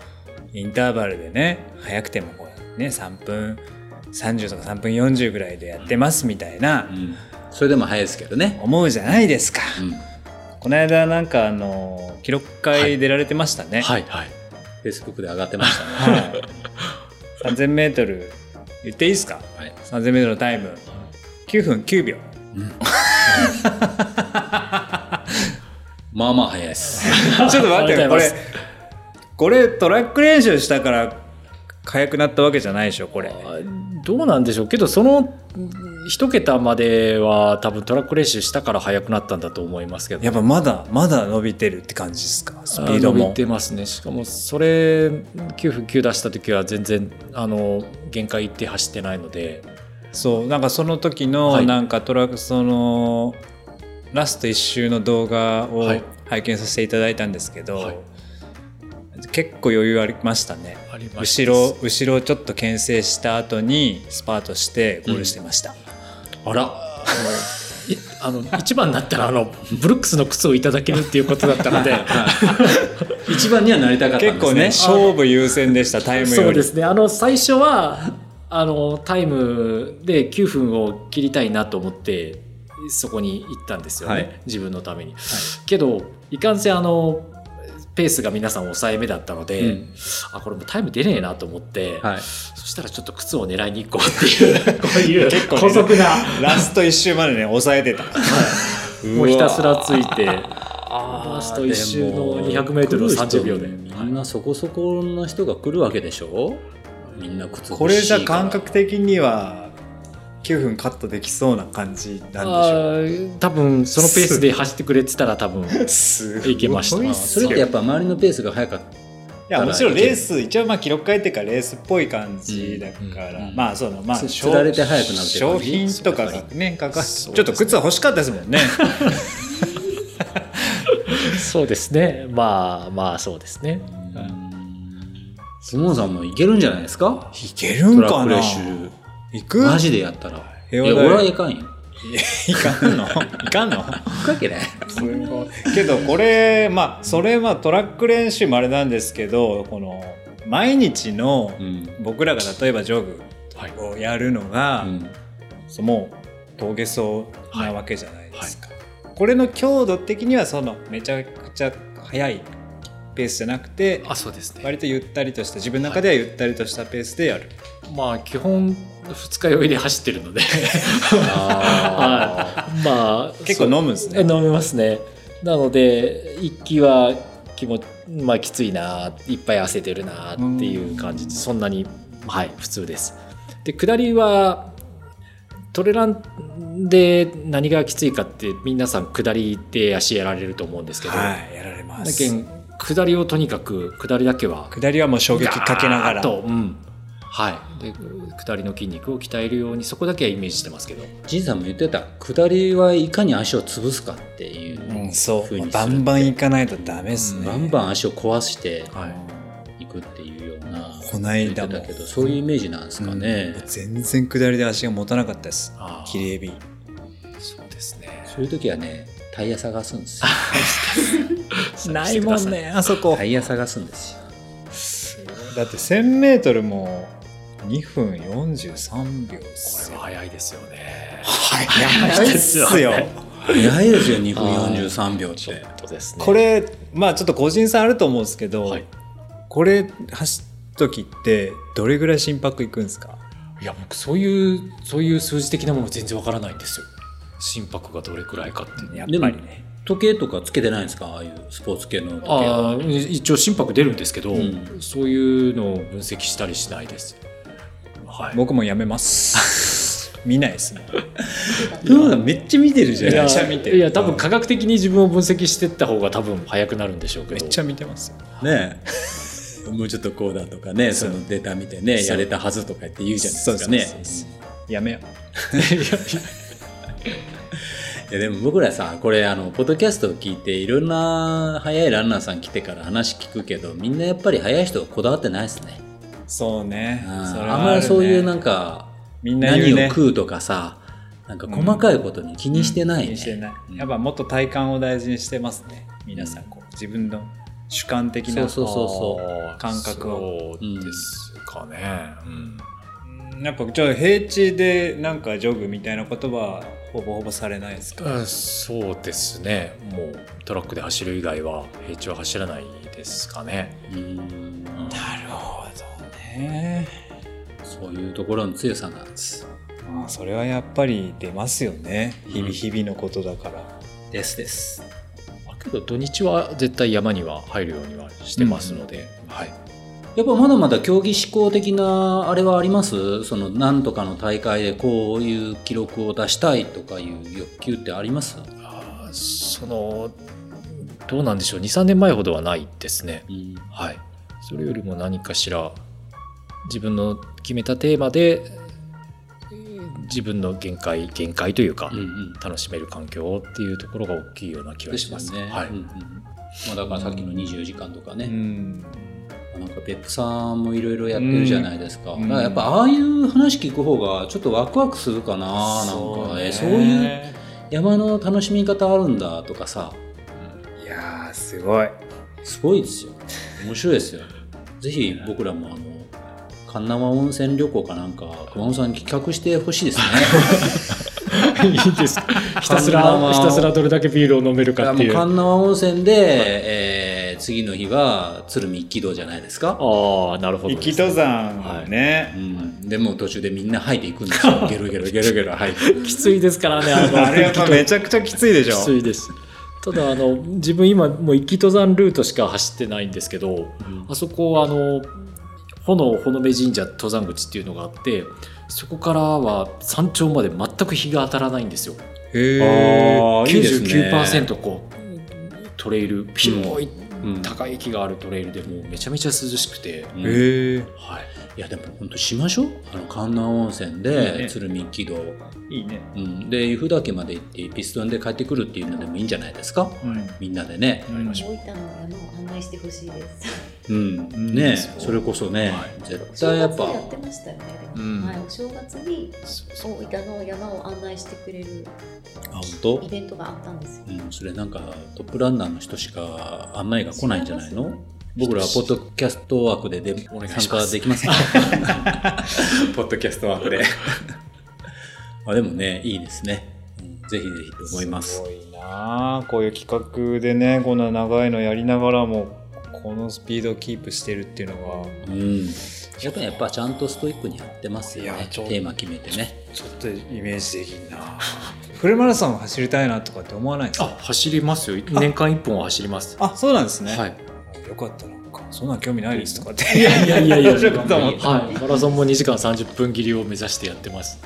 インターバルでね早くてもこうね3分30とか3分40ぐらいでやってますみたいなうん。それでも早いですけどね。思うじゃないですか。うん。この間なんかあの記録会出られてましたね。はいはい。Facebook で上がってましたね。はい、<laughs> 3000メートル。言っていいですか？はい。3000メートルのタイム。9分9秒。まあまあ早いです。<laughs> ちょっと待ってよ。<laughs> これこれトラック練習したから速くなったわけじゃないでしょこれ。あどうなんでしょう。けどその一桁までは多分トラック練習したから速くなったんだと思いますけど。やっぱまだまだ伸びてるって感じですか？スピードも。伸びてますね。しかもそれ9分9出した時は全然あの限界いって走ってないので。そうなんかその時はのい。なんかトラックそのラスト1周の動画をはい。拝見させていただいたんですけど、はい。結構余裕ありましたね。後ろ後ろちょっと牽制した後にスパートしてゴールしてました、あら。いあの一番になったらあのブルックスの靴をいただけるっていうことだったので。一番にはなりたかったんですね。結構ね勝負優先でしたタイムより。そうですね。あの最初はあのタイムで9分を切りたいなと思ってそこに行ったんですよね、はい。自分のために。けどいかんせんあのペースが皆さん抑えめだったので、うん。あこれもうタイム出ねえなと思って、はい。そしたらちょっと靴を狙いに行こうっていうこういう結構ね。高速な。ラスト1周までね抑えてた。<laughs> もうひたすらついて。あラスト一周の200メートルを30秒で。みんなそこそこの人が来るわけでしょ？みんな靴これじゃ欲しいから。感覚的には9分カットできそうな感じなんでしょあー多分そのペースで走ってくれてたら多分 <laughs> い。けました。ごいっそれってやっぱ周りのペースが速かった。いやもちろんレース一応まあ記録会ってかレースっぽい感じだから、うん。うんまあそのまあつつられて速くなるって感商じ品とかがねかかちょっと靴は欲しかったですもんね。<laughs> そうですね。まあまあそうですね。スモンさんもいけるんじゃないですか？いけるんトラッかな。行く？マジでやったら。いや、俺はいかんよ。いかんの？<laughs> いかんの？行くわけね。すごいけどこれまあそれはトラック練習もあれなんですけどこの毎日のうん。僕らが例えばジョグをやるのが、うん。そうもう峠走なわけじゃないですか、これの強度的にはそのめちゃくちゃ速いペースじゃなくてあそうですね。割とゆったりとした自分の中ではゆったりとしたペースでやる、まあ基本二日酔いで走ってるので。あはい。まあ結構飲むんですね。飲めますね。なので一気は気もまあきついないっぱい汗出るなっていう感じでそんなにはい普通です。で下りはトレランで何がきついかって皆さん下りで足やられると思うんですけど、はいやられまだすけん下りをとにかく下りだけは下りはもう衝撃かけながら。と、うん。はい、で下りの筋肉を鍛えるようにそこだけはイメージしてますけど。じいさんも言ってた。下りはいかに足を潰すかっていう、うん、そう。バンバン行かないとダメですね、バンバン足を壊してはい。いくっていうような。こないだも。言ってたけどそういうイメージなんですかね、うん。全然下りで足が持たなかったです。あー切りエビ。そうですね。そういう時はねタイヤ探すんですよ。<laughs> ないもんねあそこ。タイヤ探すんですよ。だって 1000m も2分43秒ですよ。これは早いですよね。早いっすよ。早いですよ2分43秒って。ちょっとですね。これまあちょっと個人差あると思うんですけど、はい。これ走る時ってどれぐらい心拍いくんですか？いや僕そういうそういう数字的なもの全然わからないんですよ。心拍がどれくらいかっていう。やっぱりね。時計とかつけてないんですか？ああいうスポーツ系の時計あはあ一応心拍出るんですけど、ん。そういうのを分析したりしないですはい。僕もやめます。<laughs> 見ないですね。うん。めっちゃ見てるじゃんい。やめっちゃ見てる。いや多分科学的に自分を分析してった方が多分早くなるんでしょうけど。めっちゃ見てますよ。ね。え <laughs> もうちょっとこうだとかねそのデータ見てねやれたはずとか言って言うじゃないですかね。そうそうそうやめよ <laughs> いやでも僕らさこれあのポッドキャストを聞いていろんな速いランナーさん来てから話聞くけどみんなやっぱり速い人はこだわってないですね。うそうね。うん。それはあんまりそういうなんかかみんなね。を食うとかさなんか細かいことに気にしてないね、気にしてない。うん。やっぱもっと体感を大事にしてますね。皆さんこう自分の主観的なそうそうそうそう。あー感覚を。そうですかね、うん。うんやっぱじゃあ平地でなんかジョグみたいなことはほぼほぼされないですか？うん。そうですね。もうトラックで走る以外は平地は走らないですかね、うんねそういうところの強さなんです。まあそれはやっぱり出ますよね。日々日々のことだから、ですです。まあけど土日は絶対山には入るようにはしてますので、はい。やっぱまだまだ競技志向的なあれはあります？そのなんとかの大会でこういう記録を出したいとかいう欲求ってあります、あーそのどうなんでしょう。23年前ほどはないですね。うん。はい。それよりも何かしら自分の決めたテーマでえー自分の限界限界というか、うんうん。楽しめる環境っていうところが大きいような気がしますね、はい。うんうんまあ、だからさっきの24時間とかね、うん。なんか別府さんもいろいろやってるじゃないですか,、うん。だからやっぱああいう話聞く方がちょっとワクワクするかななんかね。そういう山の楽しみ方あるんだとかさ。いやーすごい。すごいですよ。面白いですよ。ぜひ僕らもあの神奈川温泉旅行かなんか熊本さんに企画してほしいですね。<laughs> いいです。<laughs> ひたすらひたすらどれだけビールを飲めるかっていう。もう神奈川温泉で、えー次の日は鶴見一気道じゃないですか、ああなるほど行き登山ね、うん、でも途中でみんな吐いていくんですよ。<laughs> ゲロゲロゲロゲロ吐いて。きついですからねあのあれやっぱめちゃくちゃきついでしょ。きついです。ただあの自分今もう行き登山ルートしか走ってないんですけど、あそこあの炎穂目神社登山口っていうのがあってそこからは山頂まで全く日が当たらないんですよ。へあーいいですね。99%こうトレイル広いうん高い木があるトレイルでもうめちゃめちゃ涼しくて、うん。えへえはい、いやでも本当しましょう。あの神奈川温泉でね。鶴見一気道、いいね、うん、で湯布岳まで行ってピストンで帰ってくるっていうのでもいいんじゃないですか？うんみんなでね、う。ん大分の山を案内してほしいです。うん。ん。ね。そう。それこそね、はい。絶お正対やっぱ。月やってましたよね。うん。はい、お正月に大分の山を案内してくれるあ本当？イベントがあったんですよ。うん、それなんかトップランナーの人しか案内が来ないんじゃないの？僕らはポッドキャストワークででお願い参します。加できます。か <laughs> ポッドキャストワークで。<laughs> あでもねいいですね、うんぜひぜひと思います。すごいなあこういう企画でねこんな長いのやりながらもこのスピードをキープしてるっていうのがうん。やっぱりやっぱちゃんとストイックにやってますよね。テーマ決めてね。ちょっとイメージできんな。フルマラソン走りたいなとかって思わないんですか？あ走りますよ。年間1本は走ります。あそうなんですね、はいよかったなんか。そんなん興味ないですとかって。いやいやいやいや。<laughs> はい、マラソンも2時間30分切りを目指してやってます。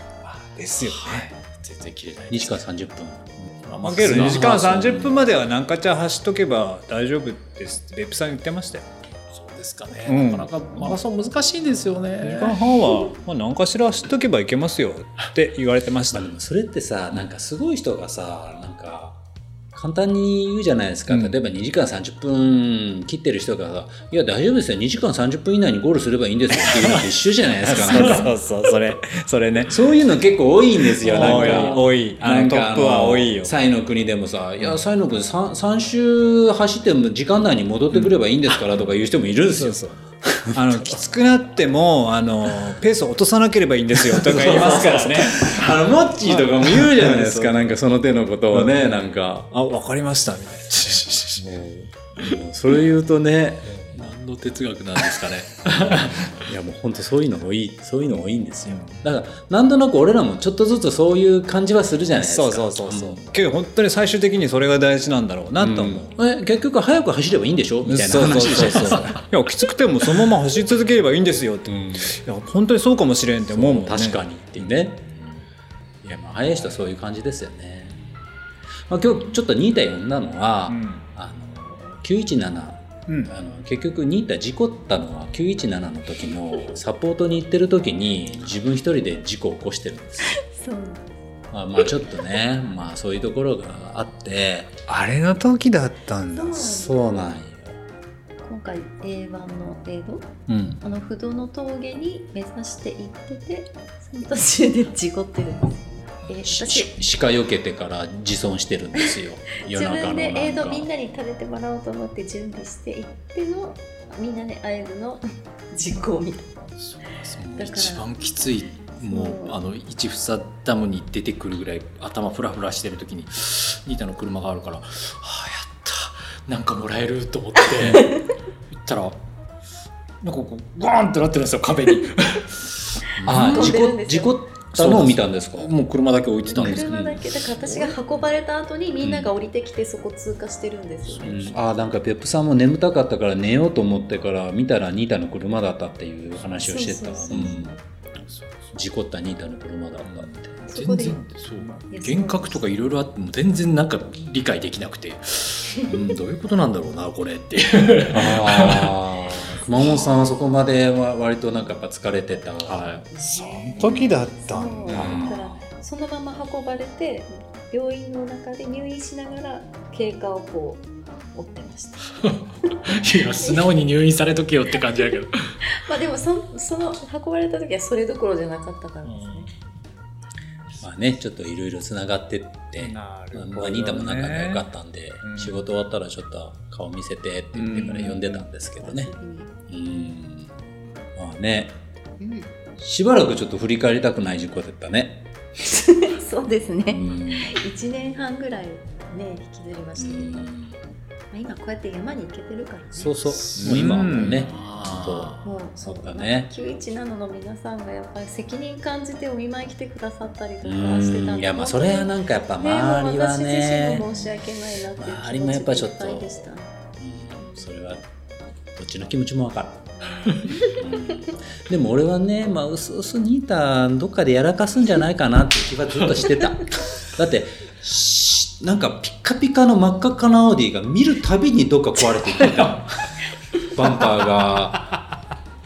ですよね、全然切れない2時間30分。まあけど2時間30分までは何かちゃん走っとけば大丈夫ですって別府さん言ってましたよ。そうですかね、うん。なかなかマラソン難しいんですよ2ね時間半は、まあ、何かしら走っとけばいけますよって言われてました。<laughs> それってさ、なんかすごい人がさ、なんか、簡単に言うじゃないですか。うん例えば2時間30分切ってる人がさ、いや大丈夫ですよ。2時間30分以内にゴールすればいいんですよっていうのと一緒じゃないですか。<laughs> そうそうそれそれねそういうの結構多いんですよ。なんか。多いあのトップは多いよサイの国でもさ、いや、サイの国 3, 3周走っても時間内に戻ってくればいいんですからとか言う人もいるんですよ。そうあのきつくなってもあのペースを落とさなければいいんですよとか言いますからね <laughs> あの、モッチーとかも言うじゃないですか。なんかその手のことをね、なんか。あ分かりましたみたい <laughs> <laughs> もうそれ言うとね、何の哲学なんですかね <laughs> いやもう本当そういうの多い、そういうの多いんですよ。だから、なんとなく俺らもちょっとずつそういう感じはするじゃないですか。そうそうそうそう、けど本当に最終的にそれが大事なんだろうなと思う、うんえ結局早く走ればいいんでしょみたいな話そうそうそうそういやきつくてもそのまま走り続ければいいんですよって、いや本当にそうかもしれんって思うもんね確かにってね。いや、まあ、早い人はそういう感じですよね。まあ、今日ちょっとニータ読んだのは、うんあの、917。うん。あの結局ニータ事故ったのは917の時のサポートに行ってる時に自分一人で事故を起こしてるんですよ。そうまあ、まあちょっとねまあそういうところがあって。あれの時だったんだ。そうそうなんよ、今回 A1 のエイドうん、あの不動の峠に目指して行っててその途中で事故ってるんですえーし私し鹿よけてから自損してるんですよ。<laughs> 夜自分でみんなに食べてもらおうと思って準備していってのみんなで会えるの <laughs> 事故みたいだから一番きつい。もそう。うあの一房ダムに出てくるぐらい頭フラフラしてる時に <laughs> ニータの車があるから「はあやった。なんかもらえる」と思って。行ったらなんかこうゴーンってなってるんですよ壁に。あ事故事故ったのを見たんですか？もう車だけ置いてたんですけど。車だけだから私が運ばれた後にみんなが降りてきてそこ通過してるんですよね、ああなんかペップさんも眠たかったから寝ようと思ってから見たらニータの車だったっていう話をしてた。そうそうそうう。ん。事故ったニータの車だったって。全然そう。幻覚とかいろいろあっても全然なんか理解できなくて、うん、どういうことなんだろうなこれってああ熊本さんはそこまでは割となんかやっぱ疲れてた、はいその時だったんだ。からそのまま運ばれて病院の中で入院しながら経過をこう追ってました。<laughs> いや素直に入院されとけよって感じだけど。<laughs> まあでもそその運ばれた時はそれどころじゃなかったからですね、まあねちょっといろいろつながってってなるほどね。まあ、ニータも仲が良かったんで、うん。仕事終わったらちょっと顔見せてって言ってから呼んでたんですけどね。うん。まあね。うん。しばらくちょっと振り返りたくない事故だったね。<laughs> そうですね、うん。1年半ぐらいね引きずりまうしたけど、今こうやって山に行けてるからね。そうそう。もう今はもうねあもうそうだね。917の皆さんがやっぱり責任感じてお見舞い来てくださったりとかうしてたんいやまあそれはなんかやっぱ周りは私自ね身も申し訳ないなっていう周りもやっぱちょっと。うん。それはどっちの気持ちもわかる、う <laughs> んでも俺はねまあうすうすニータどっかでやらかすんじゃないかなって気はずっとしてた。<laughs> だってしなんかピッカピカの真っ赤っかなアウディが見るたびにどっか壊れていってた <laughs> バンパーが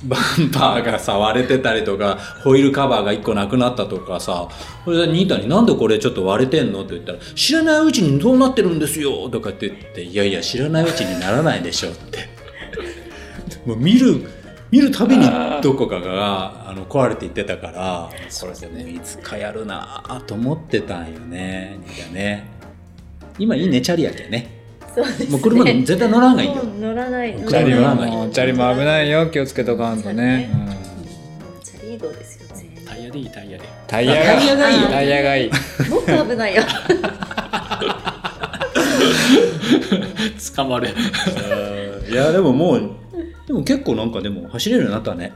バンパーがさ割れてたりとかホイールカバーが1個なくなったとかさ。それでニータに「なんでこれちょっと割れてんの?」って言ったら「知らないうちにどうなってるんですよ」とかって言って「いやいや知らないうちにならないでしょ」って。<laughs> もう見る見るたびにどこかがあの壊れていってたからこれでもいつかやるなと思ってたんよねニータね今いいねチャリやけね。そうですね。もう車絶対乗らんがいいよ。もう乗らない。チャリは乗らもうチャリも危ないよ。気をつけとかんとね、チャリ移動ですよ全タイヤでいいタイヤで。タイヤがいい。よタイヤがいい。然もっと危ないよ。<laughs> 捕まる。い <laughs> いやでももうでも結構なんかでも走れるようになったね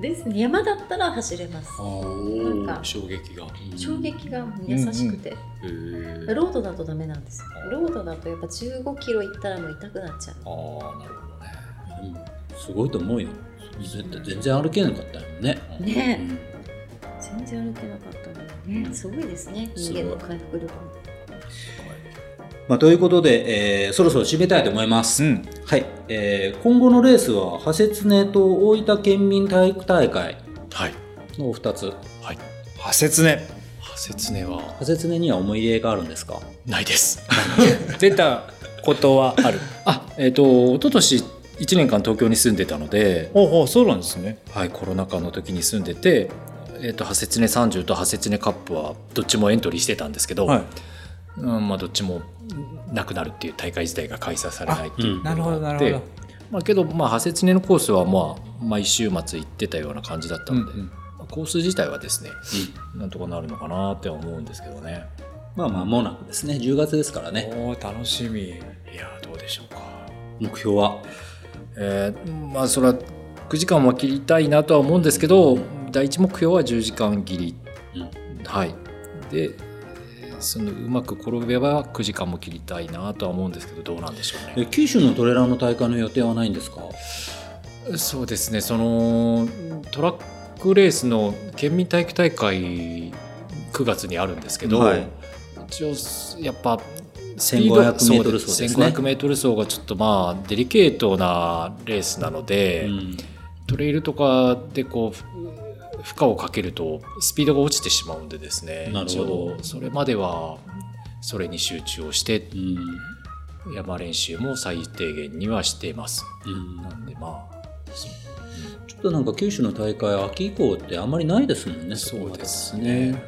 ですね。山だったら走れます。なんか衝撃が。衝撃が優しくて、へー。ロードだとダメなんですよ。ロードだとやっぱ15キロ行ったらもう痛くなっちゃう。ああ、なるほどね。うん。すごいと思うよ。全然歩けなかったよね。ね。うん。全然歩けなかったのにね。すごいですね。人間の回復力まあ、ということで、えーそろそろ締めたいと思います、うん。はい、えー今後のレースはハセツネと大分県民体育大会はい。のお二つはい。ハセツネ。説明は？ハセツネには思い入れがあるんですか？ないです。出たことはある。<laughs> あ、えっ、と、一昨年1年間東京に住んでたので、ほうほう、そうなんですね。はい、コロナ禍の時に住んでて、えっ、と、ハセツネ30とハセツネカップはどっちもエントリーしてたんですけど、はい。うん、まあどっちもなくなるっていう大会自体が開催されないっていうなるほど、なるほでど。まあ、けど、まあ、ハセツネのコースは、まあ、毎週末行ってたような感じだったので、うんうんまあコース自体はですね、なんとかなるのかなって思うんですけどね。まあまあもうなくですね10月ですからねおお、楽しみ。いやーどうでしょうか。目標は？えーまあ、それは9時間は切りたいなとは思うんですけど、第一目標は10時間切り。はい。で、えーそのうまく転べば9時間も切りたいなとは思うんですけど、どうなんでしょうね。え九州のトレランの大会の予定はないんですか？そうですね。そのトラックレースの県民体育大会9月にあるんですけど、はい。一応やっぱスピード 1500m 走ですね 1500m 走がちょっとまあデリケートなレースなので、うん。トレイルとかでこうふ負荷をかけるとスピードが落ちてしまうんでですねなるほどそれまではそれに集中をしてうん山練習も最低限にはしています。うんなんでまあちょっとなんか九州の大会秋以降ってあんまりないですもんねそうですね。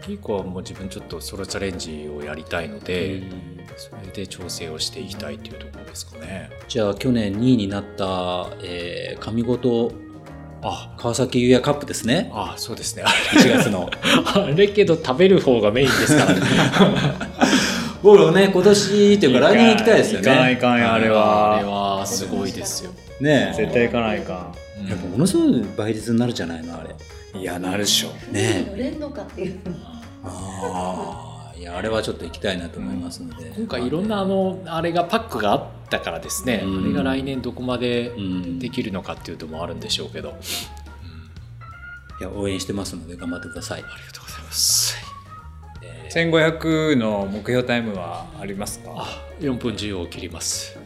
秋以降はもう自分ちょっとソロチャレンジをやりたいので、でそれで調整をしていきたいというところですかね。じゃあ去年2位になった、えー、上五島あ、川崎優也カップですねあ、そうですね。1月の <laughs> あれけど食べる方がメインですから <laughs> ね。僕らね今年っていうか来年行きたいですよ行かないねかんよ、あれは。あれはすごいですよ。ね絶対行かないかうんやっぱものすごい倍率になるじゃないのあれん。いや、なるっしょ。ね乗れんのかっていうああいやあれはちょっと行きたいなと思いますので、今回いろんなあのあれがパックがあったからですね、うん。あれが来年どこまでうん。できるのかっていうともあるんでしょうけど、あいや応援してますので頑張ってください。りがとうございます。1500の目標タイムはありますか？あ、4分10を切ります。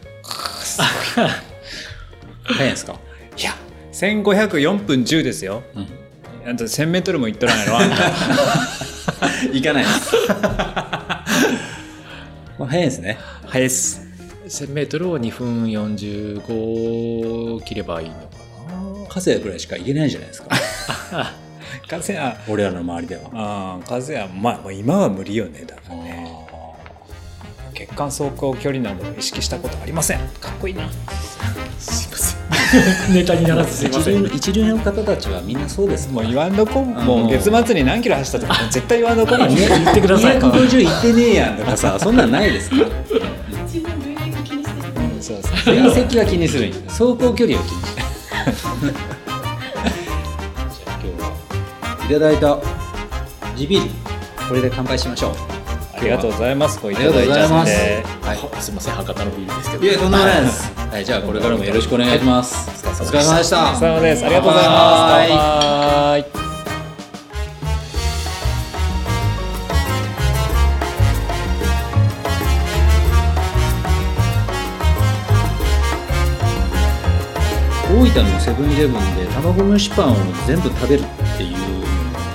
早いですか、いや、1504分10ですよ。うん、あと1000メートルも行っとらないのあんた <laughs> 行かないです <laughs> まあ早いですね早いっす。1000メートルを2分45切ればいいのかな。加瀬谷くらいしか行けないじゃないですか <laughs> 風や、俺らの周りではああ、風や、まあ、今は無理よね、だからね。血管走行距離などを意識したことありません。かっこいいな。すいません。<laughs> ネタにならずすいま一せん。流一流の方たちはみんなそうですもう言わんどこ、ももうう月末に何キロ走ったとか、絶対言わんどこも。<laughs> 言ってください。250行ってねえやんとかさそんなんないですから自分類型気にしてるそうそう。面積は気にする走行距離は気にしてるじゃあ今日はいただいた地ビールこれで乾杯しましょうありがとうございます。こういたありがとうございますだいちゃって。はいすいません、博多のビールですけど。いやとんでもないですはいじゃあこれからもよろしくお願いしますお疲れ様でしたお疲れ様です。ありがとうございはます。はーい。大分のセブンイレブンで卵蒸しパンを全部食べるっていう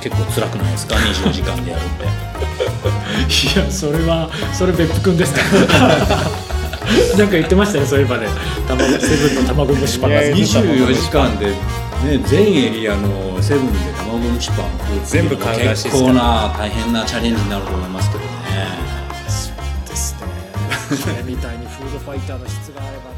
結構辛くないですか？24時間でやるっていや、それは、それ別府くんですか。<laughs> なんか言ってましたね、そういえばね。卵セブンの卵蒸しパンがいやいや24時間で、ね、全エリアのセブンで卵蒸しパンを全部買うらしいです結構な大変なチャレンジになると思いますけどねですね。それみたいにフードファイターの質があればですね。